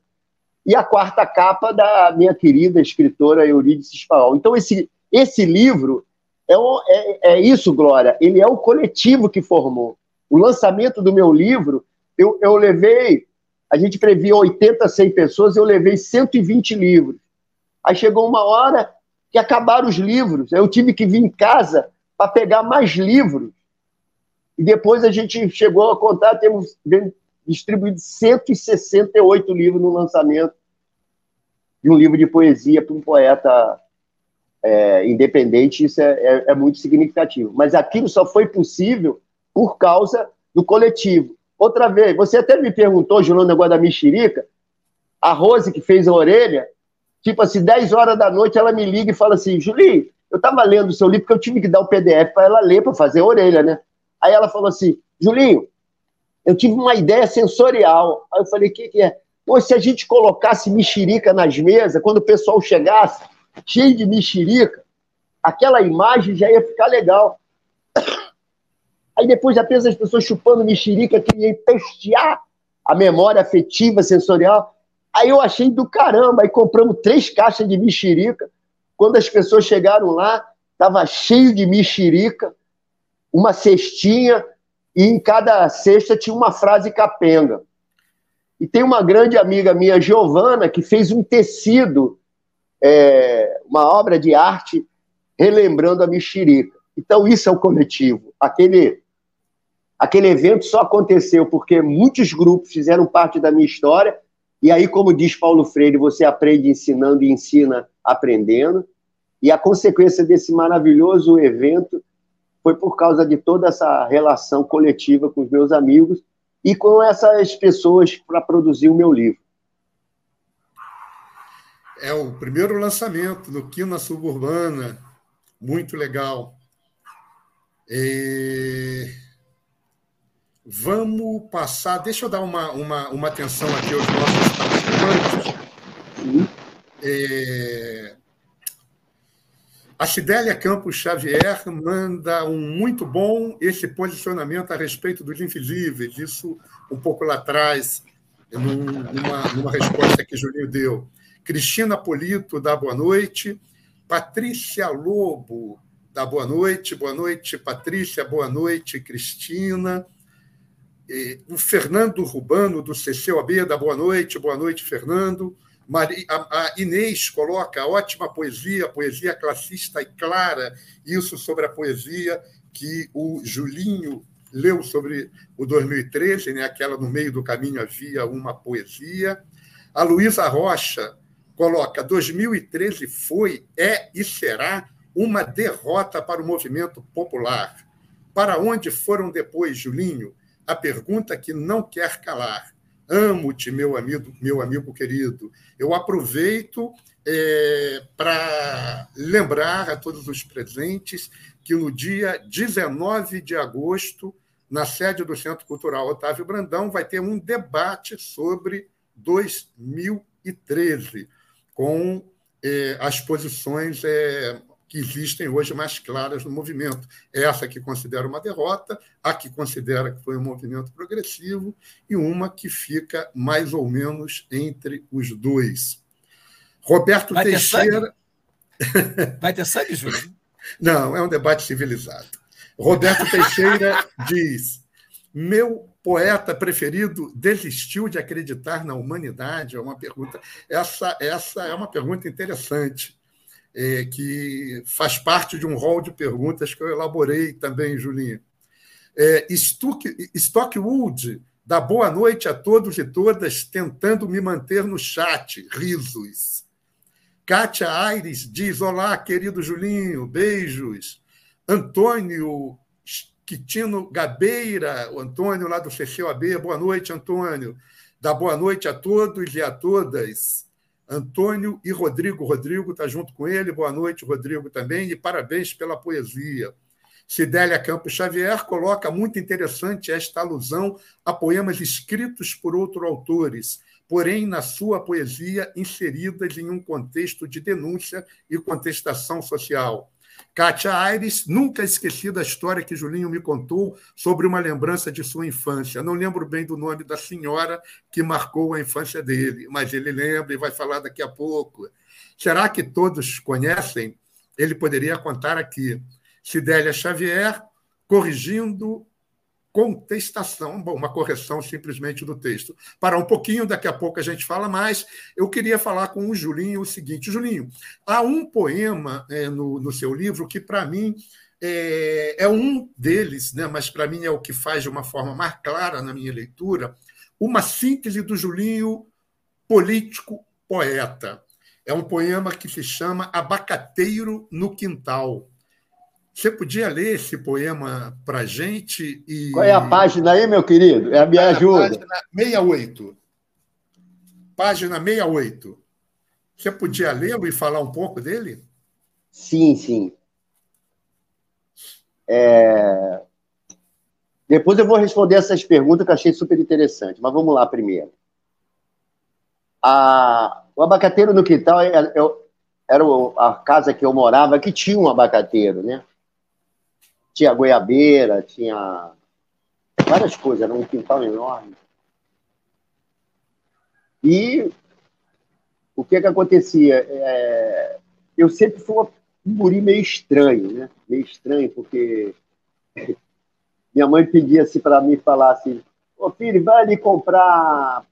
e a quarta capa da minha querida escritora Eurídice Spaol. Então, esse, esse livro é, é, é, isso, Glória. Ele é o coletivo que formou. O lançamento do meu livro, eu, eu levei. A gente previa 80, 100 pessoas, eu levei 120 livros. Aí chegou uma hora que acabaram os livros. Eu tive que vir em casa para pegar mais livros. E depois a gente chegou a contar, temos distribuído 168 livros no lançamento de um livro de poesia para um poeta é, independente, isso é, é, é, muito significativo. Mas aquilo só foi possível por causa do coletivo. Outra vez, você até me perguntou, Julião, o negócio da mexerica, a Rose que fez a orelha, tipo assim, 10 horas da noite ela me liga e fala assim, Julie, eu estava lendo o seu livro porque eu tive que dar o PDF para ela ler, para fazer a orelha, né? Aí ela falou assim, Julinho, eu tive uma ideia sensorial. Aí eu falei, o que, que é? Pô, se a gente colocasse mexerica nas mesas, quando o pessoal chegasse, cheio de mexerica, aquela imagem já ia ficar legal. Aí depois apenas as pessoas chupando mexerica, que ia testear a memória afetiva, sensorial. Aí eu achei do caramba, aí compramos três caixas de mexerica. Quando as pessoas chegaram lá, estava cheio de mexerica, uma cestinha, e em cada cesta tinha uma frase capenga. E tem uma grande amiga minha, Giovana, que fez um tecido, é, uma obra de arte, relembrando a mexerica. Então, isso é o coletivo. Aquele, aquele evento só aconteceu porque muitos grupos fizeram parte da minha história. E aí, como diz Paulo Freire, você aprende ensinando e ensina aprendendo. E a consequência desse maravilhoso evento foi por causa de toda essa relação coletiva com os meus amigos e com essas pessoas para produzir o meu livro. É o primeiro lançamento no Quina Suburbana, muito legal. E... Vamos passar. Deixa eu dar uma, uma, uma atenção aqui aos nossos participantes. É... A Cidélia Campos Xavier manda um muito bom esse posicionamento a respeito dos invisíveis, isso um pouco lá atrás, numa, numa resposta que Julinho deu. Cristina Polito dá boa noite. Patrícia Lobo dá boa noite. Boa noite, Patrícia. Boa noite, Cristina. O Fernando Rubano, do CCOB, dá boa noite. Boa noite, Fernando. Maria, a, a Inês coloca ótima poesia, poesia classista e clara, isso sobre a poesia que o Julinho leu sobre o 2013, né? aquela no meio do caminho havia uma poesia. A Luísa Rocha coloca: 2013 foi, é e será uma derrota para o movimento popular. Para onde foram depois, Julinho? A pergunta que não quer calar. Amo-te, meu amigo, meu amigo querido. Eu aproveito é, para lembrar a todos os presentes que no dia 19 de agosto, na sede do Centro Cultural Otávio Brandão, vai ter um debate sobre 2013, com é, as posições é, que existem hoje mais claras no movimento. Essa que considera uma derrota, a que considera que foi um movimento progressivo e uma que fica mais ou menos entre os dois. Roberto Vai Teixeira. Ter (laughs) Vai ter sangue, Júlio? Não, é um debate civilizado. Roberto Teixeira (laughs) diz: Meu poeta preferido desistiu de acreditar na humanidade? É uma pergunta. Essa, essa é uma pergunta interessante é, que faz parte de um rol de perguntas que eu elaborei também, Julinho. É, Stock, Stockwood dá boa noite a todos e todas, tentando me manter no chat. Risos. Kátia Aires diz: Olá, querido Julinho, beijos. Antônio Quitino Gabeira, o Antônio lá do CCOAB, boa noite, Antônio. Dá boa noite a todos e a todas. Antônio e Rodrigo. Rodrigo está junto com ele. Boa noite, Rodrigo, também. E parabéns pela poesia. Cidélia Campos Xavier coloca muito interessante esta alusão a poemas escritos por outros autores, porém, na sua poesia, inseridas em um contexto de denúncia e contestação social. Kátia Aires, nunca esqueci da história que Julinho me contou sobre uma lembrança de sua infância. Não lembro bem do nome da senhora que marcou a infância dele, mas ele lembra e vai falar daqui a pouco. Será que todos conhecem? Ele poderia contar aqui. Cidélia Xavier, corrigindo contestação, uma correção simplesmente do texto. Para um pouquinho, daqui a pouco a gente fala mais. Eu queria falar com o Julinho o seguinte: Julinho, há um poema é, no, no seu livro que, para mim, é, é, um deles, né, mas para mim é o que faz de uma forma mais clara na minha leitura, uma síntese do Julinho político poeta. É um poema que se chama Abacateiro no Quintal. Você podia ler esse poema para a gente? E... Qual é a página aí, meu querido? É a minha é ajuda. Página 68. Página 68. Você podia lê-lo e falar um pouco dele? Sim, sim. É... Depois eu vou responder essas perguntas que eu achei super interessante, mas vamos lá primeiro. A... O abacateiro no quintal é, é, era a casa que eu morava que tinha um abacateiro, né? Tinha goiabeira, tinha várias coisas, era um quintal enorme. E o que que acontecia? É, eu sempre fui um guri meio estranho, né? Meio estranho, porque (laughs) minha mãe pedia assim para mim falar assim: Ô filho, vai ali comprar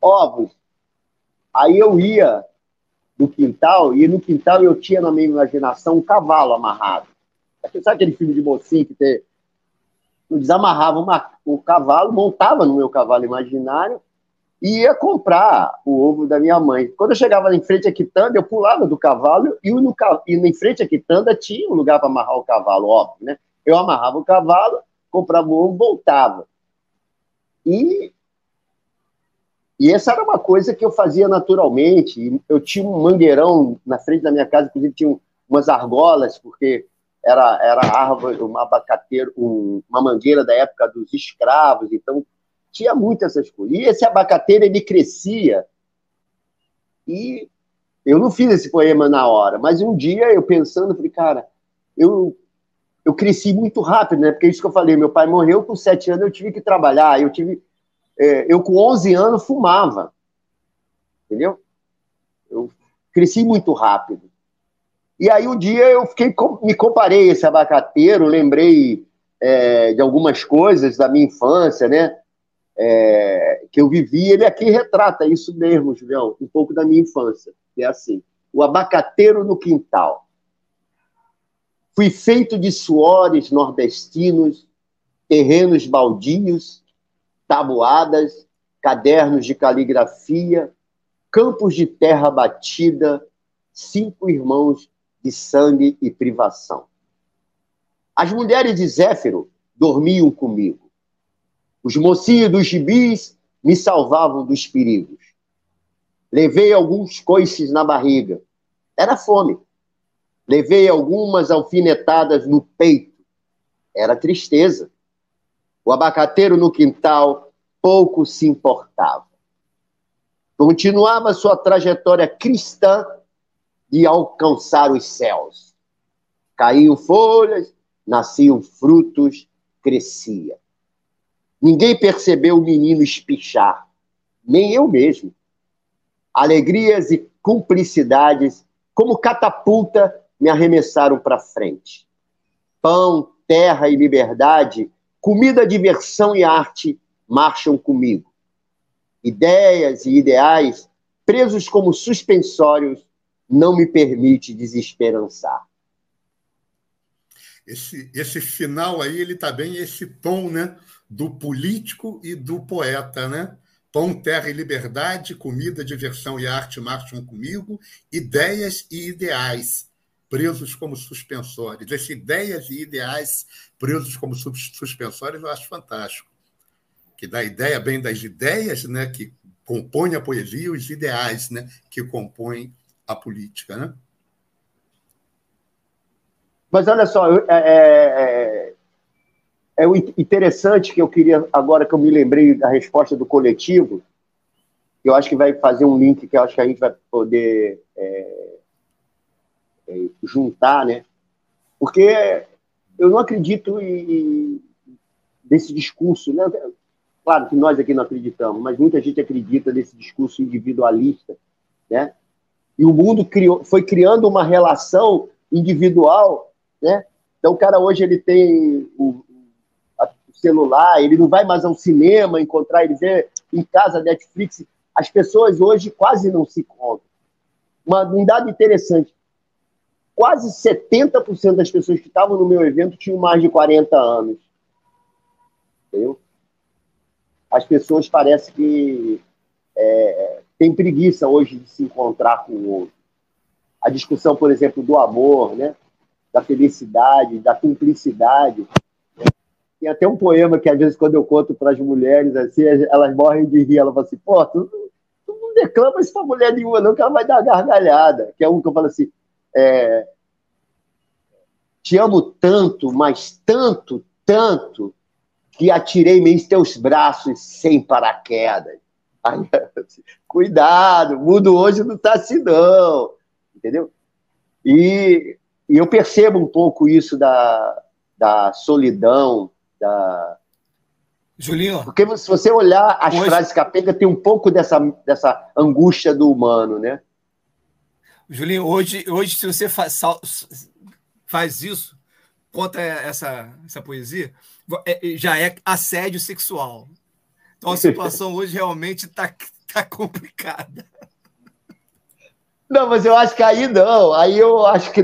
ovos. Aí eu ia no quintal, e no quintal eu tinha na minha imaginação um cavalo amarrado. Sabe aquele filme de mocinho que tem... eu desamarrava uma, o cavalo, montava no meu cavalo imaginário e ia comprar o ovo da minha mãe. Quando eu chegava em frente à quitanda, eu pulava do cavalo e, no, e em frente à quitanda tinha um lugar para amarrar o cavalo, óbvio, né? Eu amarrava o cavalo, comprava o ovo, voltava. E, e essa era uma coisa que eu fazia naturalmente. Eu tinha um mangueirão na frente da minha casa, inclusive tinha umas argolas, porque era, era árvore, uma abacateiro, um, uma mangueira da época dos escravos, então tinha muitas essas coisas. E esse abacateiro, ele crescia, e eu não fiz esse poema na hora, mas um dia eu pensando, falei, cara, eu, eu cresci muito rápido, né? Porque é isso que eu falei, meu pai morreu com sete anos, eu tive que trabalhar, eu tive... É, eu com 11 anos fumava, entendeu? Eu cresci muito rápido. E aí um dia eu fiquei, me comparei esse abacateiro, lembrei é, de algumas coisas da minha infância, né? É, que eu vivi, ele aqui retrata isso mesmo, Julião, um pouco da minha infância, que é assim, o abacateiro no quintal. Fui feito de suores nordestinos, terrenos baldios, tabuadas, cadernos de caligrafia, campos de terra batida, cinco irmãos de sangue e privação. As mulheres de Zéfiro dormiam comigo. Os mocinhos dos gibis me salvavam dos perigos. Levei alguns coices na barriga. Era fome. Levei algumas alfinetadas no peito. Era tristeza. O abacateiro no quintal pouco se importava. Continuava sua trajetória cristã de alcançar os céus. Caíam folhas, nasciam frutos, crescia. Ninguém percebeu o menino espichar, nem eu mesmo. Alegrias e cumplicidades, como catapulta, me arremessaram para frente. Pão, terra e liberdade, comida, diversão e arte marcham comigo. Ideias e ideais, presos como suspensórios, não me permite desesperançar. Esse, esse final aí, ele está bem esse tom né, do político e do poeta, né? Pão, terra e liberdade, comida, diversão e arte marcham comigo, ideias e ideais presos como suspensórios. Essas ideias e ideais presos como suspensórios eu acho fantástico. Que dá ideia bem das ideias né, que compõem a poesia e os ideais né, que compõem a política, né? Mas olha só, é, é, é, é interessante que eu queria, agora que eu me lembrei da resposta do coletivo, eu acho que vai fazer um link que eu acho que a gente vai poder é, é, juntar, né? Porque eu não acredito em, discurso, né? Claro que nós aqui não acreditamos, mas muita gente acredita nesse discurso individualista, né? E o mundo criou, foi criando uma relação individual, né? Então o cara hoje ele tem o, o celular, ele não vai mais ao cinema encontrar ele vê em casa Netflix. As pessoas hoje quase não se encontram. Uma, um dado interessante: quase 70% das pessoas que estavam no meu evento tinham mais de 40 anos. Entendeu? As pessoas parecem que é, têm preguiça hoje de se encontrar com o outro. A discussão, por exemplo, do amor, né? da felicidade, da cumplicidade. Tem até um poema que, às vezes, quando eu conto para as mulheres, assim, elas morrem de rir. Ela fala assim, pô, tu, tu não declama isso para mulher nenhuma, não, que ela vai dar gargalhada. Que é um que eu falo assim, é, te amo tanto, mas tanto, tanto, que atirei-me em teus braços sem paraquedas. Aí, (laughs) cuidado, o mundo hoje não está assim, não. Entendeu? E, e eu percebo um pouco isso da, da solidão, da. Julinho. Porque se você olhar as hoje... frases capenga, tem um pouco dessa, dessa angústia do humano, né? Julinho, hoje, hoje se você faz, faz isso, conta essa, essa poesia, é, já é assédio sexual. Então a situação hoje realmente está tá complicada. Não, mas eu acho que aí não. Aí eu acho que.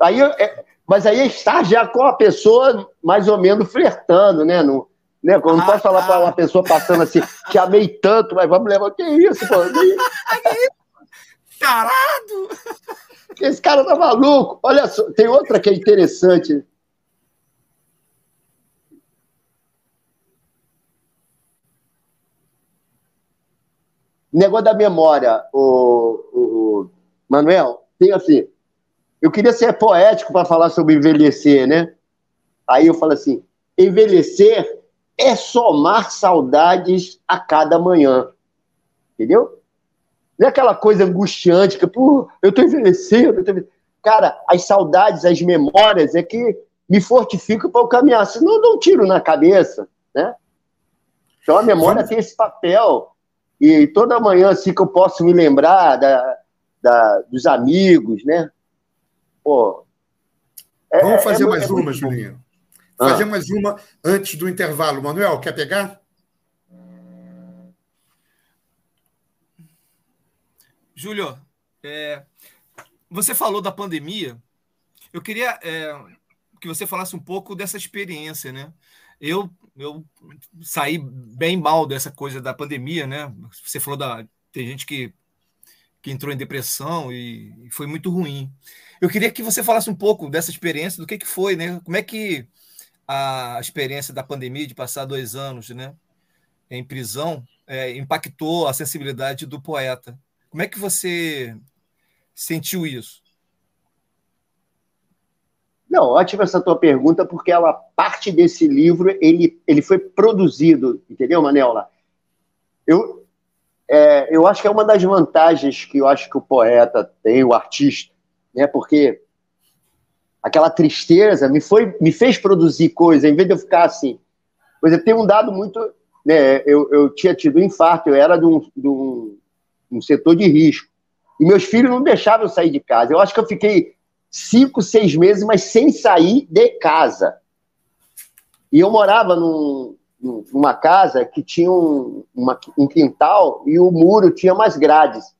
Aí eu, é, mas aí está já com a pessoa mais ou menos flertando, né? Não, né? Eu não ah, posso falar tá. para uma pessoa passando assim, te amei tanto, mas vamos levar. Que isso, pô? Carado! (laughs) Esse cara tá maluco. Olha só, tem outra que é interessante. Negócio da memória, o, o Manuel, tem assim, eu queria ser poético para falar sobre envelhecer, né? Aí eu falo assim: envelhecer é somar saudades a cada manhã. Entendeu? Não é aquela coisa angustiante que, pô, eu estou envelhecendo. Eu tô... Cara, as saudades, as memórias é que me fortificam para eu caminhar. Senão eu dou um tiro na cabeça, né? Então a memória tem esse papel. E toda manhã, assim, que eu posso me lembrar da, da dos amigos, né? Pô, é, Vamos fazer é, mais é uma, Julinho. Ah. Fazer mais uma antes do intervalo. Manuel, quer pegar? Júlio, é, você falou da pandemia. Eu queria é, que você falasse um pouco dessa experiência, né? Eu, eu saí bem mal dessa coisa da pandemia, né? Você falou da. Tem gente que que entrou em depressão e, foi muito ruim. Eu queria que você falasse um pouco dessa experiência, do que, que foi, né? Como é que a experiência da pandemia, de passar dois anos né, em prisão, é, impactou a sensibilidade do poeta. Como é que você sentiu isso? Não, ótima essa tua pergunta, porque ela parte desse livro, ele, ele foi produzido, entendeu, Manela? Eu, é, eu acho que é uma das vantagens que eu acho que o poeta tem, o artista, né? Porque aquela tristeza me foi me fez produzir coisa, em vez de eu ficar assim. Pois eu tenho um dado muito, né? Eu, eu tinha tido um infarto, eu era de um, de um, um setor de risco e meus filhos não deixavam eu sair de casa. Eu acho que eu fiquei cinco, seis meses, mas sem sair de casa. E eu morava num, numa casa que tinha um, uma, um quintal e o muro tinha mais grades.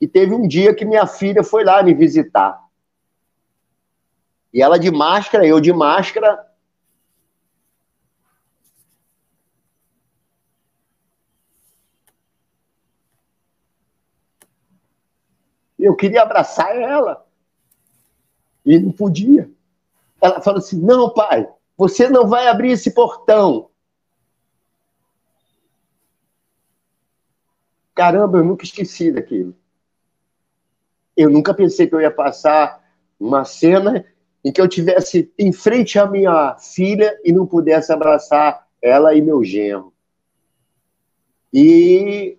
E teve um dia que minha filha foi lá me visitar. E ela de máscara, eu de máscara. Eu queria abraçar ela. E não podia. Ela falou assim: não, pai, você não vai abrir esse portão. Caramba, eu nunca esqueci daquilo. Eu nunca pensei que eu ia passar uma cena em que eu tivesse em frente à minha filha e não pudesse abraçar ela e meu genro. E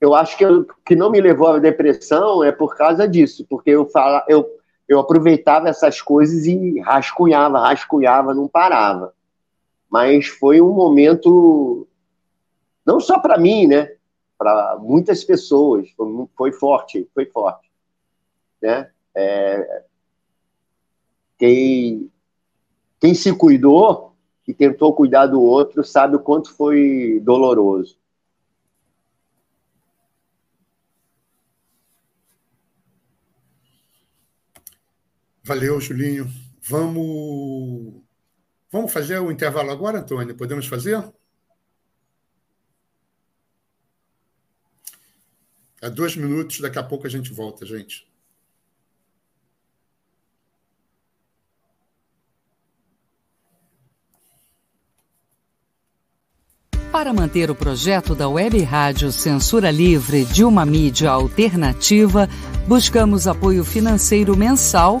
eu acho que o que não me levou à depressão é por causa disso, porque eu, fala, eu, eu aproveitava essas coisas e rascunhava, rascunhava, não parava. Mas foi um momento, não só para mim, né? para muitas pessoas, foi, foi, forte, foi forte. Né? É, quem, quem se cuidou que tentou cuidar do outro sabe o quanto foi doloroso. Valeu, Julinho. Vamos, vamos fazer o intervalo agora, Antônio? Podemos fazer? É dois minutos, daqui a pouco a gente volta, gente. Para manter o projeto da Web Rádio Censura Livre de uma mídia alternativa, buscamos apoio financeiro mensal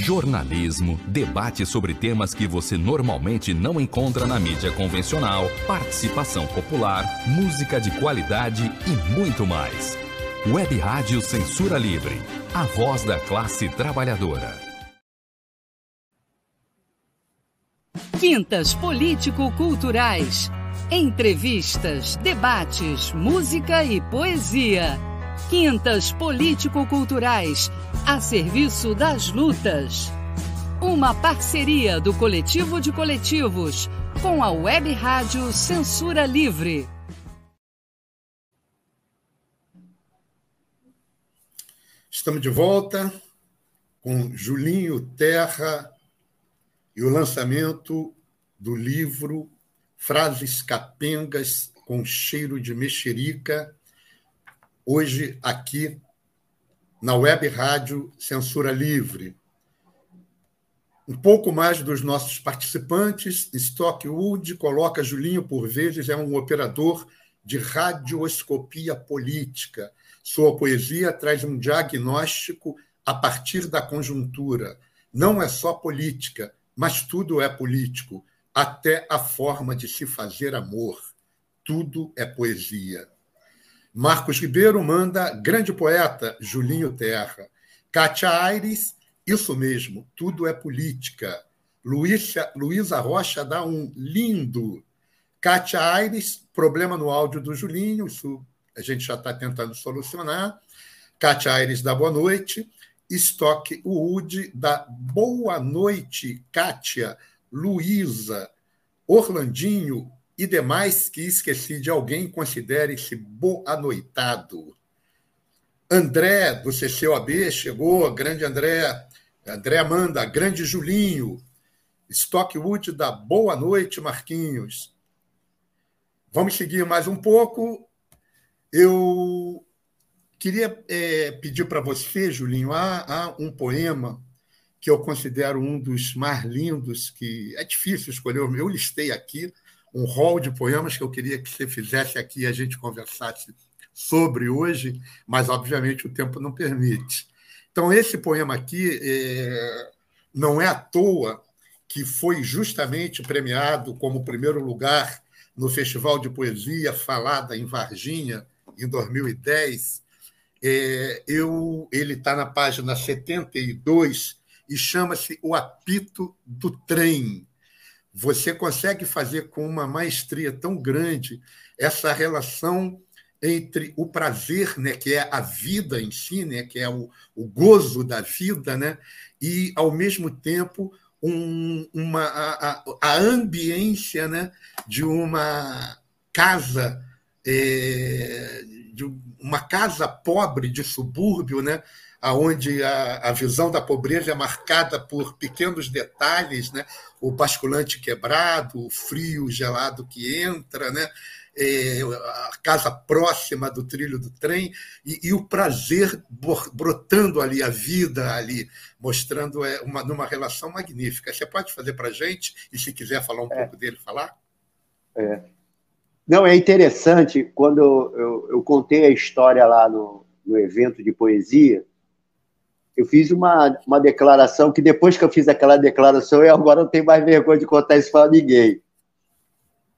Jornalismo, debate sobre temas que você normalmente não encontra na mídia convencional, participação popular, música de qualidade e muito mais. Web Rádio Censura Livre, a voz da classe trabalhadora. Quintas Político-Culturais. Entrevistas, debates, música e poesia Quintas Político-Culturais, a serviço das lutas. Uma parceria do Coletivo de Coletivos com a Web Rádio Censura Livre. Estamos de volta com Julinho Terra e o lançamento do livro Frases Capengas com Cheiro de Mexerica hoje aqui na Web Rádio Censura Livre. Um pouco mais dos nossos participantes, Stockwood coloca Julinho, por vezes, é um operador de radioscopia política. Sua poesia traz um diagnóstico a partir da conjuntura. Não é só política, mas tudo é político, até a forma de se fazer amor. Tudo é poesia. Marcos Ribeiro manda grande poeta Julinho Terra. Cátia Aires, isso mesmo, tudo é política. Luísa, Luísa Rocha dá um lindo. Cátia Aires, problema no áudio do Julinho, isso a gente já está tentando solucionar. Cátia Aires dá boa noite. Stock Wood dá boa noite, Kátia, Luísa, Orlandinho, e demais que esqueci de alguém, considere-se boa noitado. André, do CCOAB, chegou, grande André, André Amanda, grande Julinho, Stockwood da Boa Noite, Marquinhos. Vamos seguir mais um pouco. Eu queria é, pedir para você, Julinho, há, há, um poema que eu considero um dos mais lindos, que é difícil escolher, eu listei aqui, um rol de poemas que eu queria que você fizesse aqui e a gente conversasse sobre hoje, mas obviamente o tempo não permite. Então, esse poema aqui é, não é à toa que foi justamente premiado como primeiro lugar no Festival de Poesia Falada em Varginha, em 2010. É, eu, ele está na página 72 e chama-se O Apito do Trem você consegue fazer com uma maestria tão grande essa relação entre o prazer, né, que é a vida em si, né, que é o, o gozo da vida, né, e, ao mesmo tempo, um, uma, a, a, ambiência né, de uma casa é, de uma casa pobre de subúrbio, né? Onde a, a visão da pobreza é marcada por pequenos detalhes, né? o basculante quebrado, o frio gelado que entra, né? É, a casa próxima do trilho do trem e, e, o prazer brotando ali, a vida ali, mostrando é, uma, numa relação magnífica. Você pode fazer para a gente, e se quiser falar um é. pouco dele, falar? É. Não, é interessante, quando eu, eu, eu contei a história lá no, no evento de poesia, eu fiz uma, uma declaração que depois que eu fiz aquela declaração, eu agora não tenho mais vergonha de contar isso para ninguém.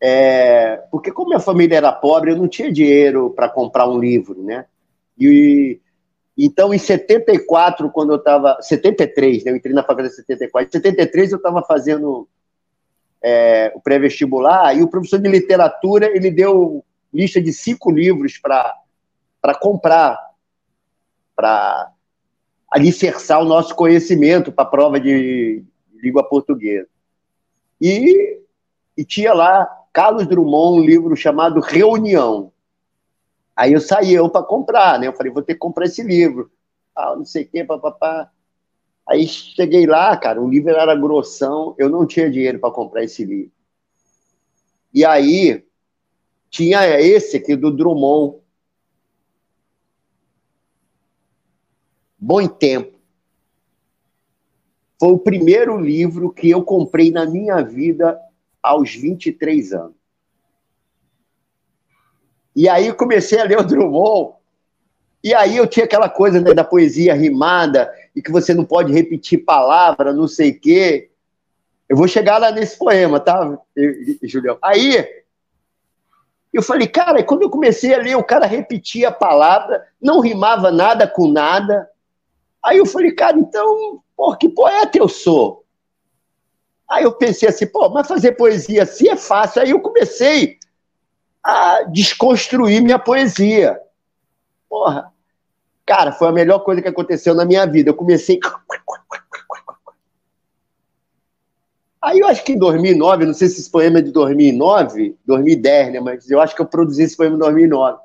É, porque como minha família era pobre, eu não tinha dinheiro para comprar um livro, né? E então em 74, quando eu estava 73, né? Eu entrei na faculdade em 74. Em 73 eu estava fazendo é, o pré-vestibular e o professor de literatura ele deu lista de cinco livros para para comprar para alicerçar o nosso conhecimento para a prova de língua portuguesa. E, e tinha lá Carlos Drummond, um livro chamado Reunião. Aí eu saí eu para comprar, né? Eu falei, vou ter que comprar esse livro. Ah, não sei o quê, papapá. Aí cheguei lá, cara, o livro era grossão, eu não tinha dinheiro para comprar esse livro. E aí tinha esse aqui do Drummond, Bom Tempo. Foi o primeiro livro que eu comprei na minha vida aos 23 anos. E aí comecei a ler o Drummond, e aí eu tinha aquela coisa né, da poesia rimada, e que você não pode repetir palavra, não sei o quê. Eu vou chegar lá nesse poema, tá, Julião? Aí eu falei, cara, quando eu comecei a ler, o cara repetia a palavra, não rimava nada com nada. Aí eu falei, cara, então, pô, que poeta eu sou? Aí eu pensei assim, pô, mas fazer poesia assim é fácil. Aí eu comecei a desconstruir minha poesia. Porra, cara, foi a melhor coisa que aconteceu na minha vida. Eu comecei. (laughs) Aí eu acho que em 2009, não sei se esse poema é de 2009, 2010, né? Mas eu acho que eu produzi esse poema em 2009.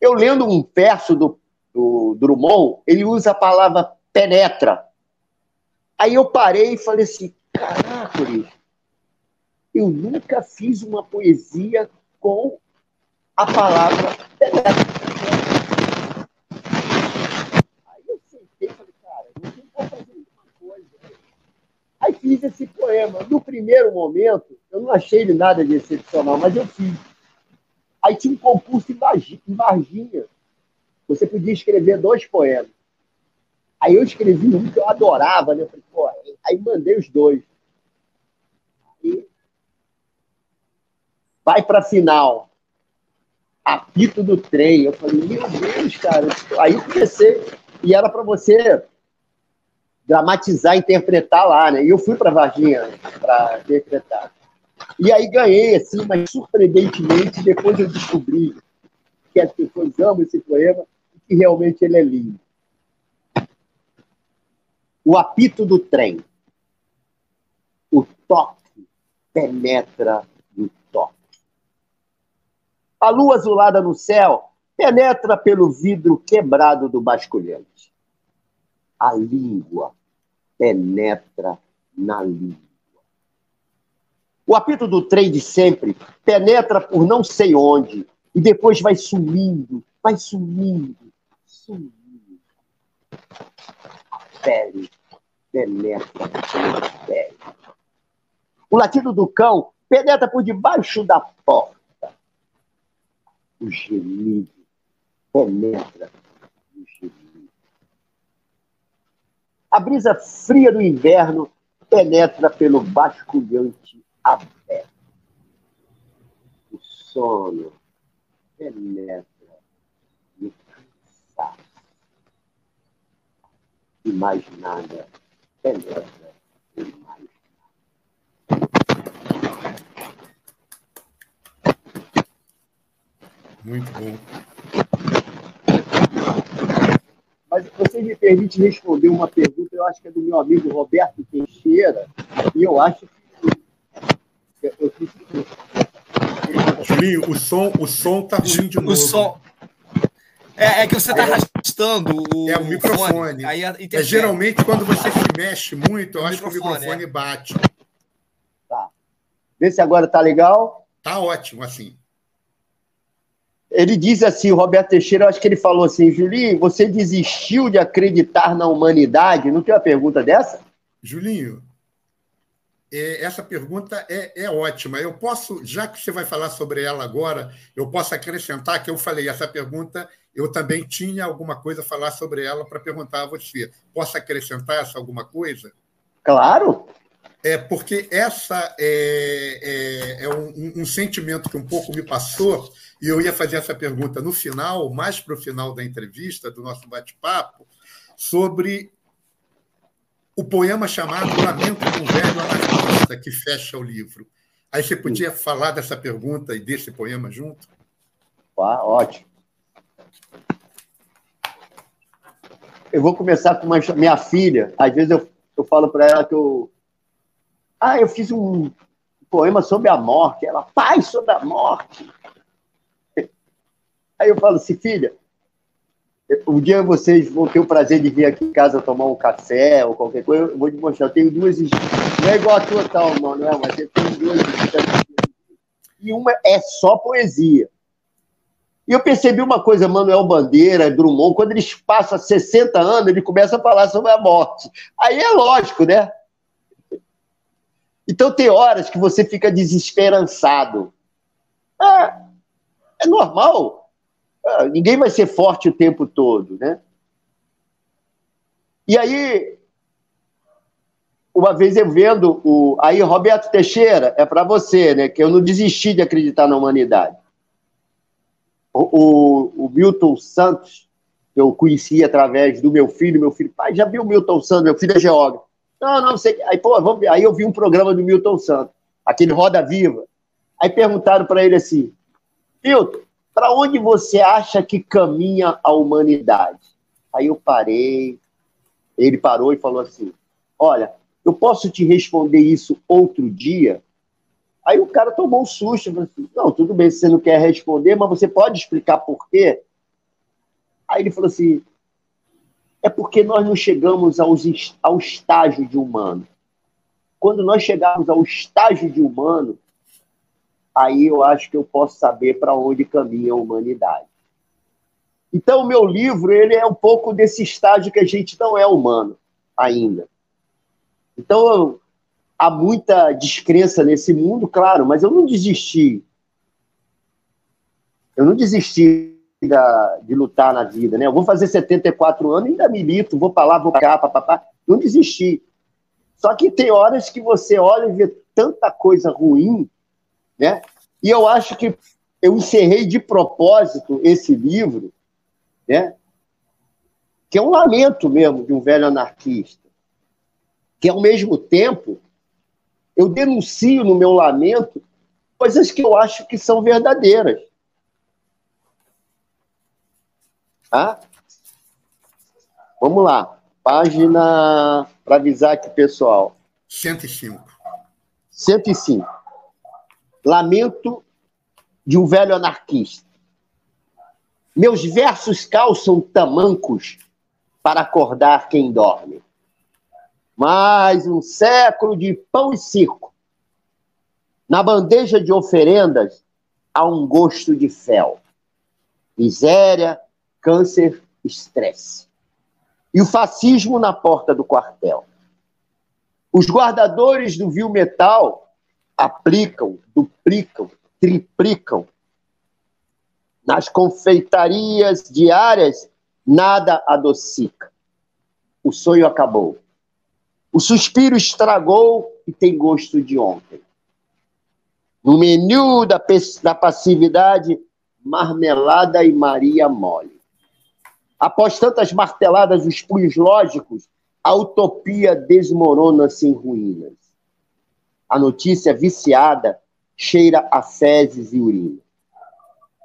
Eu lendo um verso do do Drummond, ele usa a palavra penetra. Aí eu parei e falei assim, caraca, eu nunca fiz uma poesia com a palavra penetra. Aí eu sentei e falei, cara, eu tenho que fazer alguma coisa. Aí fiz esse poema. No primeiro momento, eu não achei ele nada de excepcional, mas eu fiz. Aí tinha um concurso em Varginha você podia escrever dois poemas. Aí eu escrevi um que eu adorava, né? Eu falei, pô, aí mandei os dois. Aí vai para final. Apito do trem. Eu falei, meu Deus, cara. Aí comecei. E era para você dramatizar, interpretar lá, né? E eu fui para Varginha para interpretar. E aí ganhei, assim, mas surpreendentemente, depois eu descobri que as pessoas amam esse poema que realmente ele é lindo. O apito do trem. O toque penetra no toque. A lua azulada no céu penetra pelo vidro quebrado do basculhante. A língua penetra na língua. O apito do trem de sempre penetra por não sei onde e depois vai sumindo, vai sumindo, A pele penetra pele. O latido do cão penetra por debaixo da porta. O gemido penetra gemido. A brisa fria do inverno penetra pelo basculhante aberto. O sono penetra e mais nada penetra em mais nada. Muito bom. Mas você me permite responder uma pergunta, eu acho que é do meu amigo Roberto Teixeira, e eu acho que eu Julinho, o som o som tá ruim de novo. O som, É, é que você está arrastando o. É o microfone. Aí é, geralmente quando você se mexe muito, eu acho que o microfone é. bate. Tá. Vê se agora tá legal. Tá ótimo, assim. Ele diz assim, o Roberto Teixeira, acho que ele falou assim, Julinho, você desistiu de acreditar na humanidade? Não tem uma pergunta dessa? Julinho, essa pergunta é, é ótima. Eu posso, já que você vai falar sobre ela agora, eu posso acrescentar que eu falei essa pergunta, eu também tinha alguma coisa a falar sobre ela para perguntar a você. Posso acrescentar essa alguma coisa? Claro. É porque essa é, é, é um, um sentimento que um pouco me passou e eu ia fazer essa pergunta no final, mais para o final da entrevista, do nosso bate-papo, sobre o poema chamado Lamento de um Velho Anarquista, que fecha o livro. Aí você podia falar dessa pergunta e desse poema junto? Ah, ótimo. Eu vou começar com uma, minha filha. Às vezes eu, eu falo para ela que eu. Ah, eu fiz um poema sobre a morte. Ela, pai, sobre a morte. Aí eu falo assim, filha, um dia vocês vão ter o prazer de vir aqui em casa tomar um café ou qualquer coisa, eu vou te mostrar. Eu tenho duas. Não é igual a tua tal, Manuel, mas eu tenho duas. E uma é só poesia. E eu percebi uma coisa, Manuel Bandeira, Drummond, quando eles passam 60 anos, ele começa a falar sobre a morte. Aí é lógico, né? Então tem horas que você fica desesperançado. É, é normal. Ah, ninguém vai ser forte o tempo todo, né? E aí, uma vez eu vendo o. Aí, Roberto Teixeira, é para você, né? Que eu não desisti de acreditar na humanidade. O, o, o, Milton Santos, eu conheci através do meu filho, meu filho, pai, já viu o Milton Santos, meu filho é geógrafo. Não, não sei. Aí, pô, vamos. Aí eu vi um programa do Milton Santos, aquele Roda Viva. Aí perguntaram para ele assim: Milton, para onde você acha que caminha a humanidade? Aí eu parei, ele parou e falou assim: Olha, eu posso te responder isso outro dia? Aí o cara tomou um susto, falou assim, não, tudo bem você não quer responder, mas você pode explicar por quê? Aí ele falou assim, é porque nós não chegamos aos, ao estágio de humano. Quando nós chegarmos ao estágio de humano, aí eu acho que eu posso saber para onde caminha a humanidade. Então, o meu livro ele é um pouco desse estágio que a gente não é humano ainda. Então, há muita descrença nesse mundo, claro, mas eu não desisti. Eu não desisti da, de lutar na vida, né? Eu vou fazer 74 anos, ainda milito, vou para lá, vou para cá, papapá. Não desisti. Só que tem horas que você olha e vê tanta coisa ruim né? E eu acho que eu encerrei de propósito esse livro, né? que é um lamento mesmo de um velho anarquista, que ao mesmo tempo eu denuncio no meu lamento coisas que eu acho que são verdadeiras. Tá? Vamos lá. Página, para avisar aqui, pessoal. 105. 105. Lamento de um velho anarquista. Meus versos calçam tamancos para acordar quem dorme. Mais um século de pão e circo. Na bandeja de oferendas há um gosto de fel. Miséria, câncer, estresse. E o fascismo na porta do quartel. Os guardadores do vil metal aplicam, duplicam, triplicam. Nas confeitarias diárias, nada adocica. O sonho acabou. O suspiro estragou e tem gosto de ontem. No menu da, da passividade, marmelada e Maria mole. Após tantas marteladas dos punhos lógicos, a utopia desmorona-se em ruínas. A notícia viciada cheira a fezes e urina.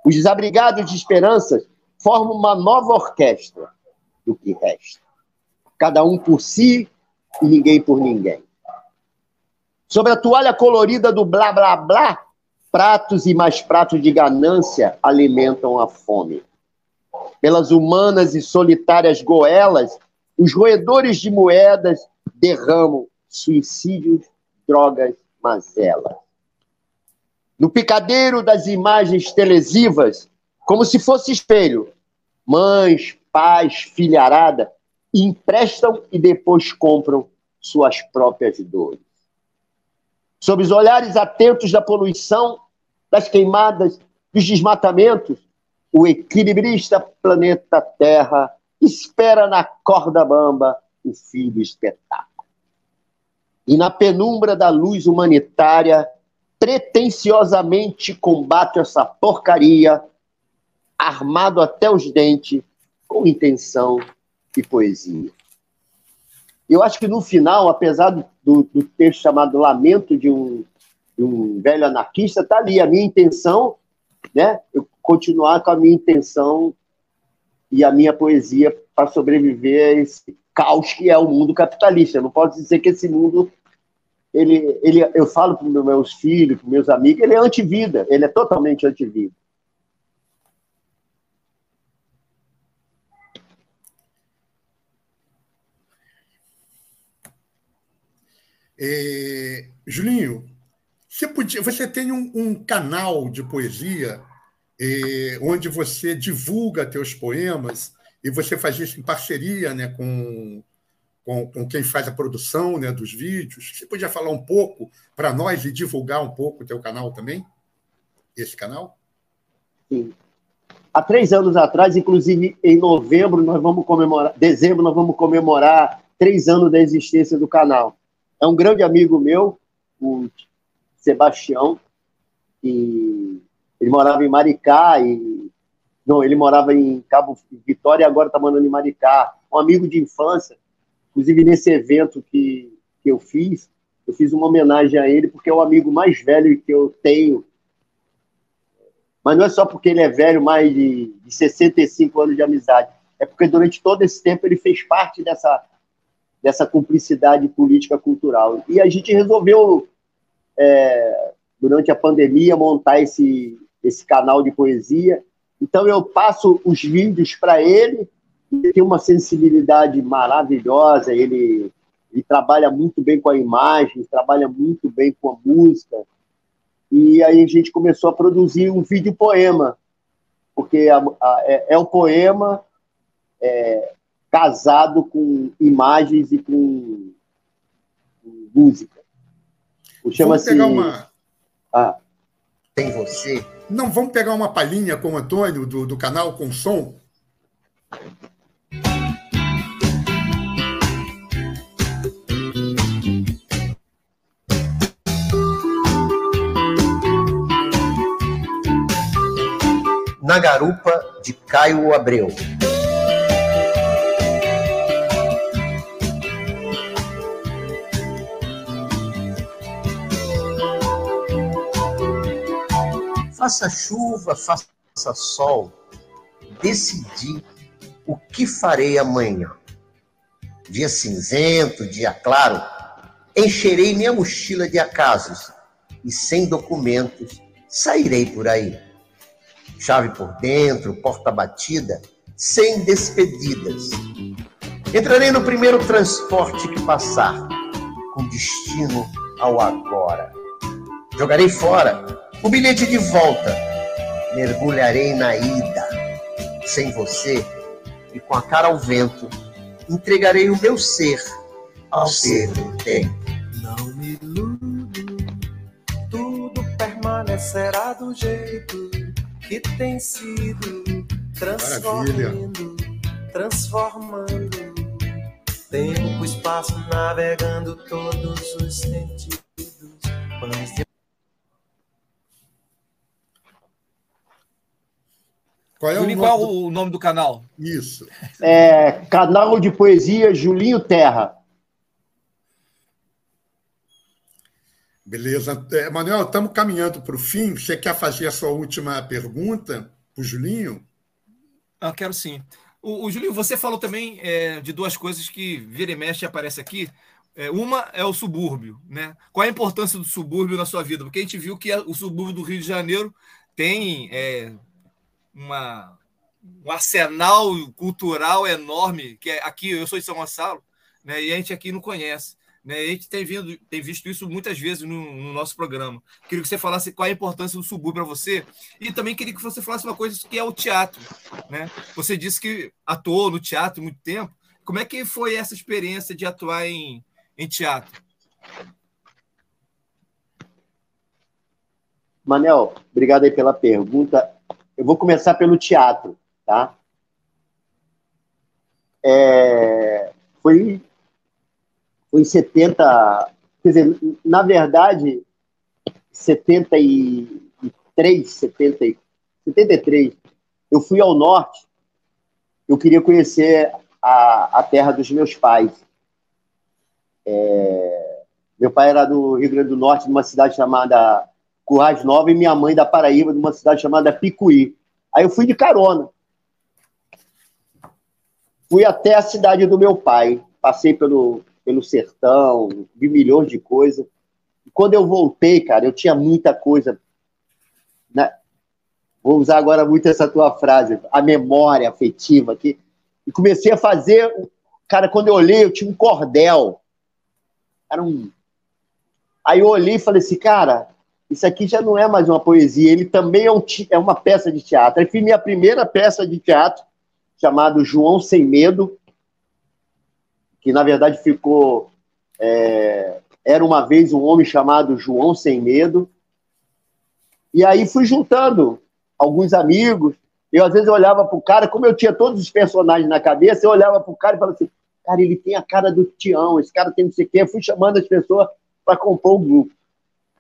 Os desabrigados de esperanças formam uma nova orquestra do que resta. Cada um por si e ninguém por ninguém. Sobre a toalha colorida do blá blá blá, pratos e mais pratos de ganância alimentam a fome. pelas humanas e solitárias goelas, os roedores de moedas derramam suicídios, drogas, mazelas. No picadeiro das imagens televisivas, como se fosse espelho, mães, pais, filharada emprestam e depois compram suas próprias dores. Sob os olhares atentos da poluição, das queimadas, dos desmatamentos, o equilibrista planeta Terra espera na corda bamba o fim do espetáculo. E na penumbra da luz humanitária, pretensiosamente combate essa porcaria, armado até os dentes, com intenção e poesia. Eu acho que no final, apesar do, do texto chamado Lamento de um, de um velho anarquista, está ali a minha intenção, né? Eu continuar com a minha intenção e a minha poesia para sobreviver a esse caos que é o mundo capitalista. Eu não posso dizer que esse mundo ele, ele eu falo para meus filhos, para meus amigos, ele é antivida, ele é totalmente antivida. É, Julinho, você, podia, você tem um, um canal de poesia é, onde você divulga teus poemas e você faz isso em parceria né, com, com, com quem faz a produção né, dos vídeos. Você podia falar um pouco para nós e divulgar um pouco o teu canal também? Esse canal? Sim. Há três anos atrás, inclusive em novembro, nós vamos comemorar, dezembro, nós vamos comemorar três anos da existência do canal. É um grande amigo meu, o Sebastião, e ele morava em Maricá e não, ele morava em Cabo Vitória e agora está morando em Maricá. Um amigo de infância, inclusive nesse evento que, que eu fiz, eu fiz uma homenagem a ele porque é o amigo mais velho que eu tenho. Mas não é só porque ele é velho, mais de, de 65 anos de amizade. É porque durante todo esse tempo ele fez parte dessa dessa cumplicidade política cultural. E a gente resolveu, é, durante a pandemia, montar esse, esse canal de poesia. Então eu passo os vídeos para ele, ele tem uma sensibilidade maravilhosa, ele, ele trabalha muito bem com a imagem, trabalha muito bem com a música. E aí a gente começou a produzir um vídeo poema, porque a, a, é, é o poema é, casado com imagens e com, música. Chama-se. pegar uma. Ah, tem você? Não, vamos pegar uma palhinha com o Antônio do, do canal com som. Na garupa de Caio Abreu. Faça chuva, faça sol, decidi o que farei amanhã. Dia cinzento, dia claro, encherei minha mochila de acasos e sem documentos sairei por aí. Chave por dentro, porta batida, sem despedidas. Entrarei no primeiro transporte que passar, com destino ao agora. Jogarei fora o bilhete de volta. Mergulharei na ida. Sem você e com a cara ao vento, entregarei o meu ser ao ser do tempo. Não me iludo, tudo permanecerá do jeito que tem sido, transformando, transformando. Tempo, espaço, navegando todos os sentidos. Pães de Qual é Julinho, o qual o nome do canal? Isso. É, canal de poesia Julinho Terra. Beleza. É, Manuel, estamos caminhando para o fim. Você quer fazer a sua última pergunta para o Julinho? Ah, quero sim. O, o Julinho, você falou também é, de duas coisas que vira e mexe aparece aqui. É, uma é o subúrbio, né? Qual a importância do subúrbio na sua vida? Porque a gente viu que o subúrbio do Rio de Janeiro tem é, uma, um arsenal cultural enorme, que é aqui, eu sou de São Gonçalo, né, e a gente aqui não conhece. Né? A gente tem, vindo, tem visto isso muitas vezes no, no, nosso programa. Queria que você falasse qual a importância do subúrbio para você e também queria que você falasse uma coisa que é o teatro. Né? Você disse que atuou no teatro muito tempo. Como é que foi essa experiência de atuar em, em teatro? Manel, obrigado aí pela pergunta. Eu vou começar pelo teatro, tá? É, foi, foi em 70, quer dizer, na verdade, 73, 70, 73, eu fui ao norte, eu queria conhecer a, a terra dos meus pais. É, meu pai era do Rio Grande do Norte, de uma cidade chamada Currais Nova, e minha mãe da Paraíba, de uma cidade chamada Picuí. Aí eu fui de carona. Fui até a cidade do meu pai, passei pelo, pelo sertão, vi milhões de coisas. E quando eu voltei, cara, eu tinha muita coisa. Né? Vou usar agora muito essa tua frase, a memória afetiva aqui. E comecei a fazer. Cara, quando eu olhei, eu tinha um cordel. Era um. Aí eu olhei e falei assim, cara, isso aqui já não é mais uma poesia, ele também é, um, é uma peça de teatro. Aí fiz minha primeira peça de teatro, chamado João Sem Medo, que na verdade ficou. É, era uma vez um homem chamado João Sem Medo. E aí fui juntando alguns amigos, eu, às vezes, eu olhava pro cara, como eu tinha todos os personagens na cabeça, eu olhava pro cara e falava assim, cara, ele tem a cara do Tião, esse cara tem não sei o quê. Eu fui chamando as pessoas para compor o grupo.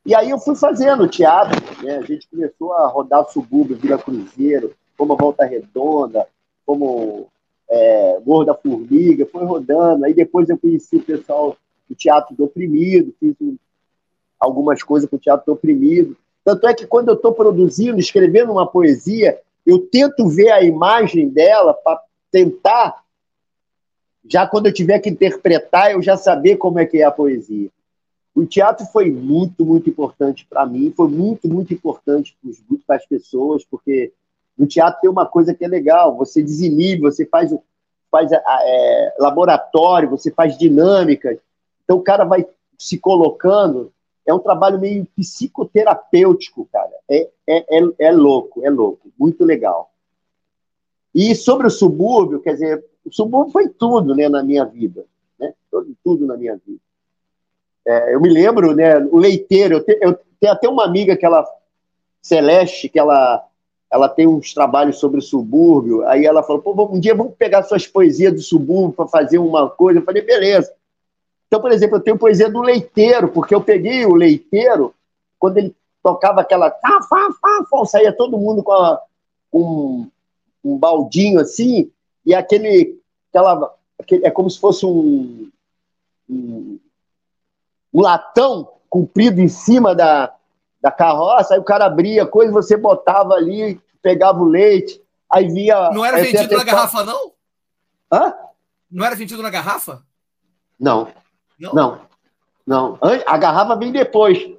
E aí eu fui fazendo teatro, né? A gente começou a rodar subúrbio, Vila Cruzeiro, como Volta Redonda, como é, Morro da Formiga, foi rodando. Aí depois eu conheci o pessoal do Teatro do Oprimido, fiz algumas coisas com o Teatro do Oprimido. Tanto é que quando eu estou produzindo, escrevendo uma poesia, eu tento ver a imagem dela para tentar, já quando eu tiver que interpretar, eu já saber como é que é a poesia. O teatro foi muito, muito importante para mim, foi muito, muito importante para as pessoas, porque no teatro tem uma coisa que é legal, você desinibe, você faz, faz é, laboratório, você faz dinâmica, então o cara vai se colocando, é um trabalho meio psicoterapêutico, cara. É, é, é, é, louco, é louco, muito legal. E sobre o subúrbio, quer dizer, o subúrbio foi tudo né, na minha vida, né? Tudo na minha vida. É, eu me lembro, né, o leiteiro, eu, te, eu tenho até uma amiga que ela, Celeste, que ela, ela tem uns trabalhos sobre o subúrbio, aí ela falou, pô, um dia vamos pegar suas poesias do subúrbio para fazer uma coisa. Eu falei, beleza. Então, por exemplo, eu tenho poesia do leiteiro, porque eu peguei o leiteiro, quando ele tocava aquela. Fá, fá, fá, saía todo mundo com a, um, um baldinho assim, e aquele. Aquela, aquele é como se fosse um, um, um latão comprido em cima da, da carroça, aí o cara abria coisa, você botava ali, pegava o leite, aí via. Não era vendido na garrafa, não? Hã? Não era vendido na garrafa? Não. Não? Não. Não. A garrafa vem depois.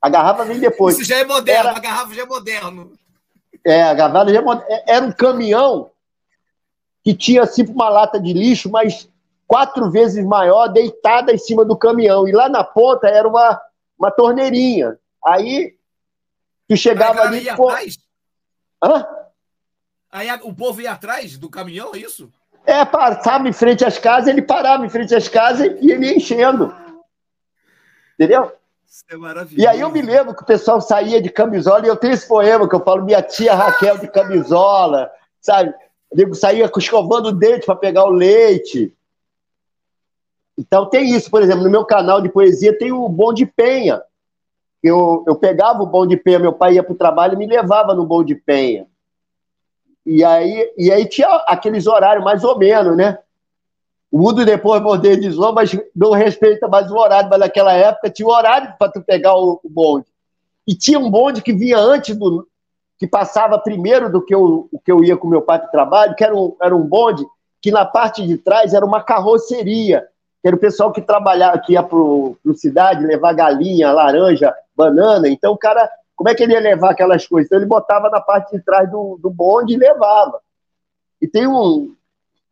A garrafa vem depois. Isso já é moderno, Era... a garrafa já é moderno. É, a garrafa já é moderno. É, era um caminhão que tinha assim uma lata de lixo, mas quatro vezes maior, deitada em cima do caminhão. E lá na ponta era uma, uma torneirinha. Aí tu chegava ali. Ia pô... atrás? Hã? Aí o povo ia atrás do caminhão, é isso? É, passava em frente às casas, ele parava em frente às casas e ele ia enchendo. Entendeu? Isso é maravilhoso. E aí eu me lembro que o pessoal saía de camisola, e eu tenho esse poema que eu falo, minha tia Raquel de camisola, sabe? Eu saía escovando o dente para pegar o leite. Então tem isso, por exemplo, no meu canal de poesia tem o Bom de Penha. Eu, eu pegava o Bom de Penha, meu pai ia para o trabalho e me levava no Bom de Penha. E aí, e aí tinha aqueles horários mais ou menos, né? O mundo depois modernizou, mas não respeita mais o horário. Mas naquela época tinha o horário para tu pegar o, o, bonde. E tinha um bonde que vinha antes do. que passava primeiro do que eu, que eu ia com meu pai para o trabalho, que era um, era um bonde que na parte de trás era uma carroceria, que era o pessoal que trabalhava, que ia para a cidade levar galinha, laranja, banana. Então o cara como é que ele ia levar aquelas coisas? Então ele botava na parte de trás do, do bonde e levava. E tem um,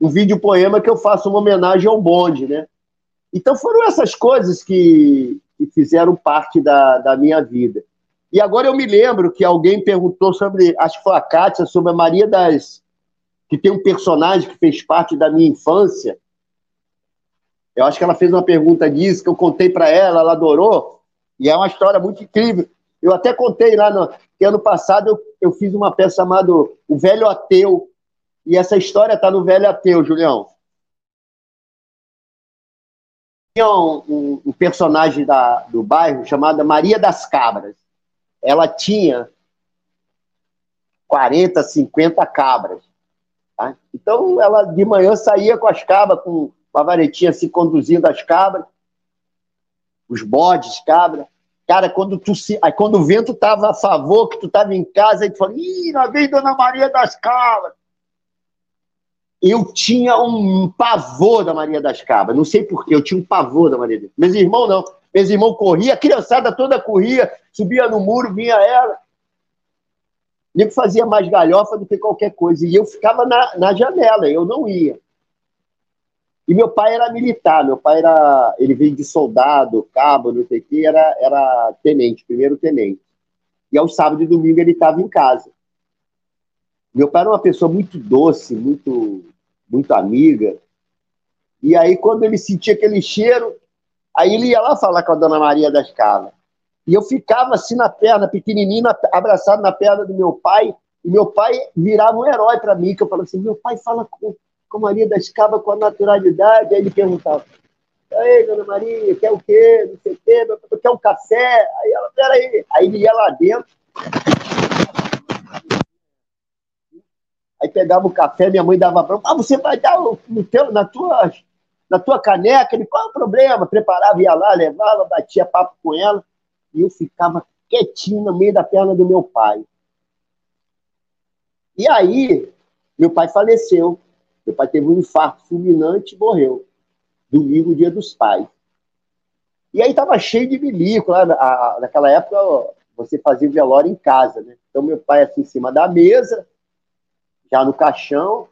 um vídeo poema que eu faço uma homenagem ao bonde, né? Então foram essas coisas que, que fizeram parte da, da minha vida. E agora eu me lembro que alguém perguntou sobre, acho que foi a Kátia, sobre a Maria das. que tem um personagem que fez parte da minha infância. Eu acho que ela fez uma pergunta disso, que eu contei para ela, ela adorou. E é uma história muito incrível. Eu até contei lá no que ano passado eu, eu fiz uma peça chamada O Velho Ateu. E essa história está no Velho Ateu, Julião. Tinha um, um, um personagem da, do bairro chamada Maria das Cabras. Ela tinha 40, 50 cabras. Tá? Então, ela de manhã saía com as cabras, com a varetinha assim, conduzindo as cabras, os bodes, cabra. Cara, quando, tu se... aí, quando o vento estava a favor, que tu estava em casa, aí tu falou, ih, lá vem Dona Maria das Cabras. Eu tinha um pavor da Maria das Cabras, não sei porquê, eu tinha um pavor da Maria das Meus irmãos não. Meus irmãos corriam, a criançada toda corria, subia no muro, vinha ela. Nego fazia mais galhofa do que qualquer coisa. E eu ficava na, na janela, eu não ia. E meu pai era militar, meu pai era, ele veio de soldado, cabo, não sei o que, era, era tenente, primeiro tenente. E aos sábados e domingo ele estava em casa. Meu pai era uma pessoa muito doce, muito, muito amiga. E aí, quando ele sentia aquele cheiro, aí ele ia lá falar com a dona Maria das Casas. E eu ficava assim na perna, pequenininho, abraçado na perna do meu pai, e meu pai virava um herói para mim, que eu falava assim, meu pai fala com, com Maria das Cabas com a naturalidade. Aí ele perguntava: Aí, dona Maria, quer o quê? Não sei o quê, quer um café? Aí ela, peraí. Aí ele ia lá dentro. Aí pegava o café, minha mãe dava para Ah, você vai dar no teu, na, tua, na tua caneca? Ele, qual é o problema? Preparava, ia lá, levava, batia papo com ela. E eu ficava quietinho no meio da perna do meu pai. E aí, meu pai faleceu. Meu pai teve um infarto fulminante e morreu. Domingo, dia dos pais. E aí estava cheio de bilico. Lá, naquela época, você fazia velório em casa, né? Então, meu pai, assim, em cima da mesa, já no caixão.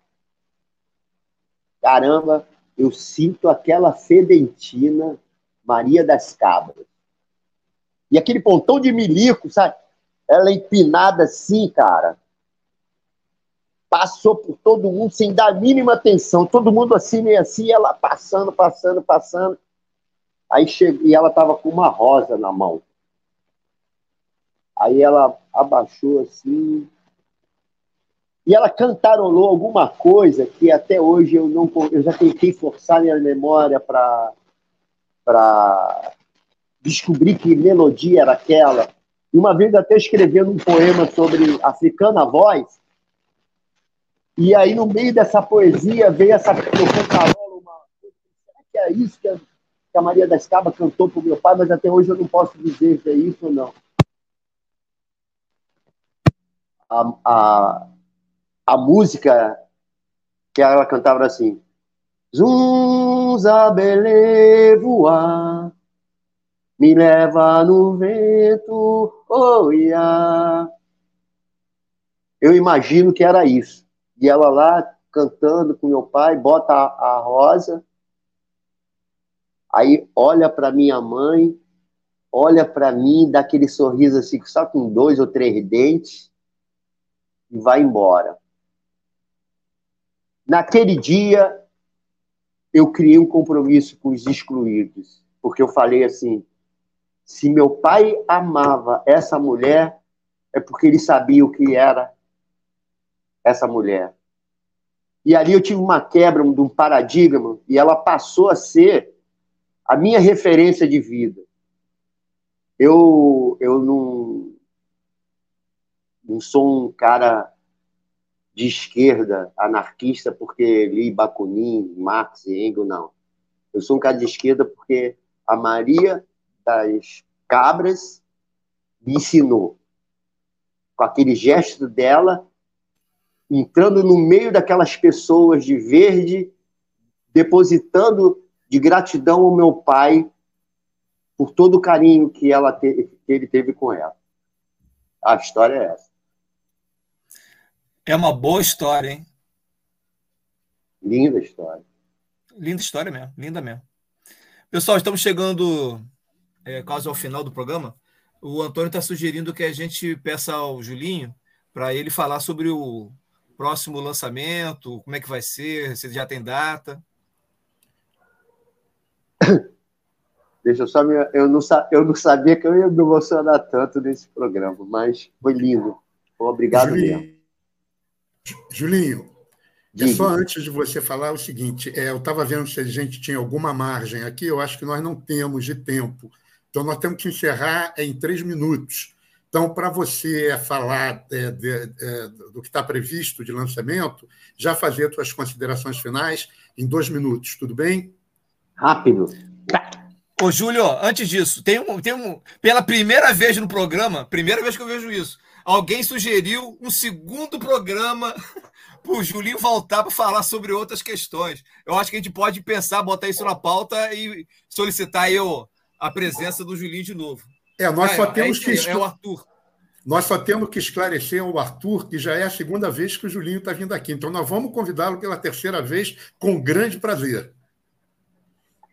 Caramba, eu sinto aquela fedentina Maria das Cabras. E aquele pontão de milico, sabe? Ela empinada assim, cara passou por todo mundo sem dar a mínima atenção, todo mundo assim, meio assim, ela passando, passando, passando. Aí chegou, e ela estava com uma rosa na mão. Aí ela abaixou assim, e ela cantarolou alguma coisa que até hoje eu não eu já tentei forçar minha memória para para descobrir que melodia era aquela. E uma vez até escrevendo um poema sobre Africana Voz, e aí, no meio dessa poesia, veio essa cantarola, uma será que é isso que a, Maria das Cabas cantou para o meu pai, mas até hoje eu não posso dizer se é isso ou não. A, a, a música que ela cantava assim, Zunzabele voar, me leva no vento, oh. Eu imagino que era isso. E ela lá cantando com meu pai, bota a, a rosa, aí olha para minha mãe, olha para mim, dá aquele sorriso assim, só com dois ou três dentes, e vai embora. Naquele dia, eu criei um compromisso com os excluídos, porque eu falei assim: se meu pai amava essa mulher, é porque ele sabia o que era essa mulher. E ali eu tive uma quebra de um paradigma e ela passou a ser a minha referência de vida. Eu, eu não, não sou um cara de esquerda, anarquista, porque li Bakunin, Marx e Engels, não. Eu sou um cara de esquerda porque a Maria das Cabras me ensinou. Com aquele gesto dela, entrando no meio daquelas pessoas de verde, depositando de gratidão ao meu pai por todo o carinho que, ela te, que ele teve com ela. A história é essa. É uma boa história, hein? Linda história. Linda história mesmo, linda mesmo. Pessoal, estamos chegando é, quase ao final do programa. O Antônio está sugerindo que a gente peça ao Julinho para ele falar sobre o próximo lançamento, como é que vai ser, se já tem data. (coughs) Deixa eu só me... eu, não, eu não sabia que eu ia me emocionar tanto nesse programa, mas foi lindo. Obrigado Julinho, mesmo. Julinho, é só antes de você falar o seguinte: é, eu estava vendo se a gente tinha alguma margem aqui, eu acho que nós não temos de tempo. Então, nós temos que encerrar em três minutos. Então, para você falar é, de, é, do que está previsto de lançamento, já fazer suas considerações finais em dois minutos, tudo bem? Rápido. Ô, Júlio, antes disso, tem um, tem um. Pela primeira vez no programa, primeira vez que eu vejo isso, alguém sugeriu um segundo programa (laughs) para o Julinho voltar para falar sobre outras questões. Eu acho que a gente pode pensar, botar isso na pauta e solicitar aí a presença do Julinho de novo. É, nós é, só temos é, que. É o Arthur. Nós só temos que esclarecer ao Arthur que já é a segunda vez que o Julinho está vindo aqui. Então, nós vamos convidá-lo pela terceira vez com grande prazer.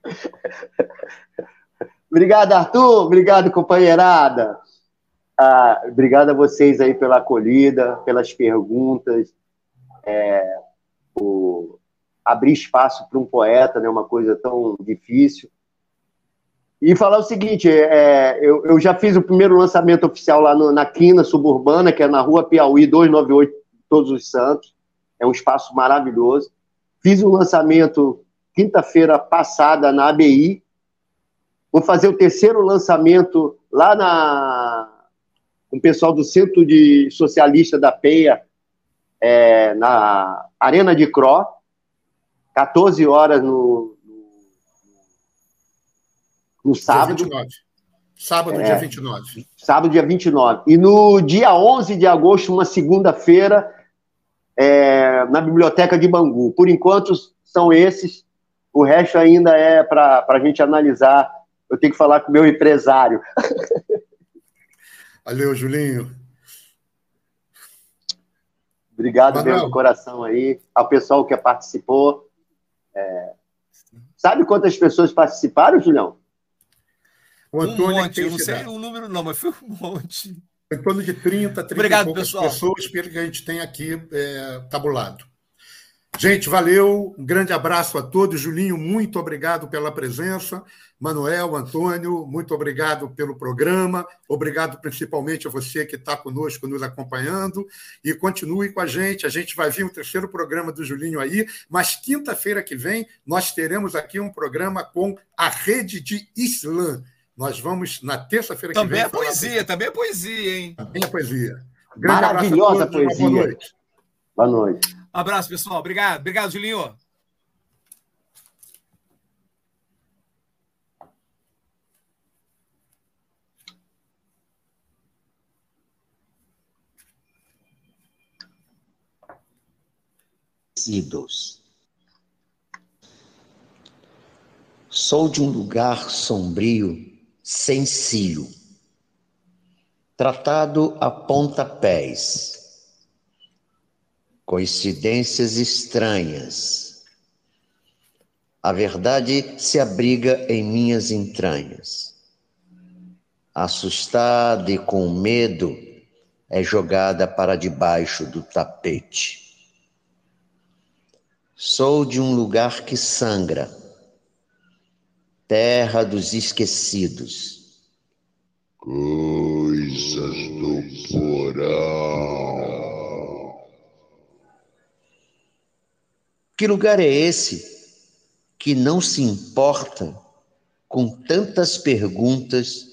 (laughs) Obrigado, Arthur. Obrigado, companheirada. Ah, obrigado a vocês aí pela acolhida, pelas perguntas. É, o, abrir espaço para um poeta, né, uma coisa tão difícil. E falar o seguinte: é, eu, eu, já fiz o primeiro lançamento oficial lá no, na Quina Suburbana, que é na rua Piauí 298, Todos os Santos. É um espaço maravilhoso. Fiz o um lançamento quinta-feira passada na ABI. Vou fazer o terceiro lançamento lá na, com o pessoal do Centro de Socialista da PEA, é, na Arena de Cro, 14 horas no, no, sábado. Dia 29. Sábado, é, dia 29. Sábado, dia 29. E no dia 11 de agosto, uma segunda-feira, é, na Biblioteca de Bangu. Por enquanto, são esses. O resto ainda é para a gente analisar. Eu tenho que falar com o meu empresário. (laughs) Valeu, Julinho. Obrigado Manuel. mesmo, coração aí, ao pessoal que participou. É... Sabe quantas pessoas participaram, Julião? O Antônio um monte, eu não sei o número não, mas foi um monte. Em torno de 30, 30 Obrigado, pessoal. pessoas, pelo que a gente tem aqui é, tabulado. Gente, valeu. Um grande abraço a todos. Julinho, muito obrigado pela presença. Manuel, Antônio, muito obrigado pelo programa. Obrigado principalmente a você que está conosco, nos acompanhando. E continue com a gente. A gente vai vir um terceiro programa do Julinho aí, mas quinta-feira que vem nós teremos aqui um programa com a Rede de Islã. Nós vamos, na terça-feira que também vem. É poesia, também é poesia, hein? Também é poesia. Maravilhosa poesia. Boa noite. Boa noite. Abraço, pessoal. Obrigado. Obrigado, Julinho. Sou de um lugar sombrio, sem cílio, tratado a pontapés coincidências estranhas. A verdade se abriga em minhas entranhas. Assustada e com medo, é jogada para debaixo do tapete. Sou de um lugar que sangra, terra dos esquecidos. Coisas do porão. Que lugar é esse que não se importa com tantas perguntas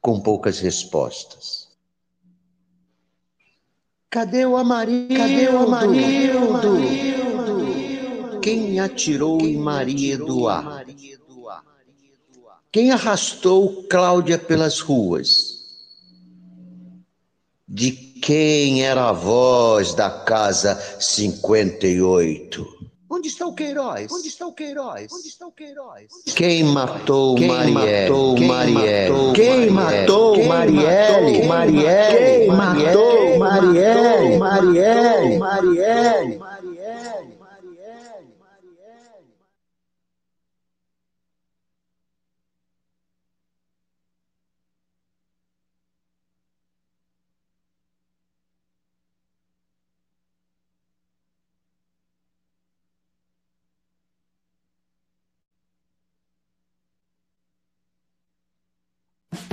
com poucas respostas? Cadê o Amarildo? Cadê o Amarildo? Quem atirou em Maria Eduardo? Quem arrastou Cláudia pelas ruas? De quem era a voz da casa 58? Onde está o Queiroz? Onde está o Queiroz? Onde está o Queiroz? Quem matou Quem Marielle? Matou Quem Marielle? Quem matou Marielle? Marielle? Quem matou Marielle? Marielle? Marielle? Marielle?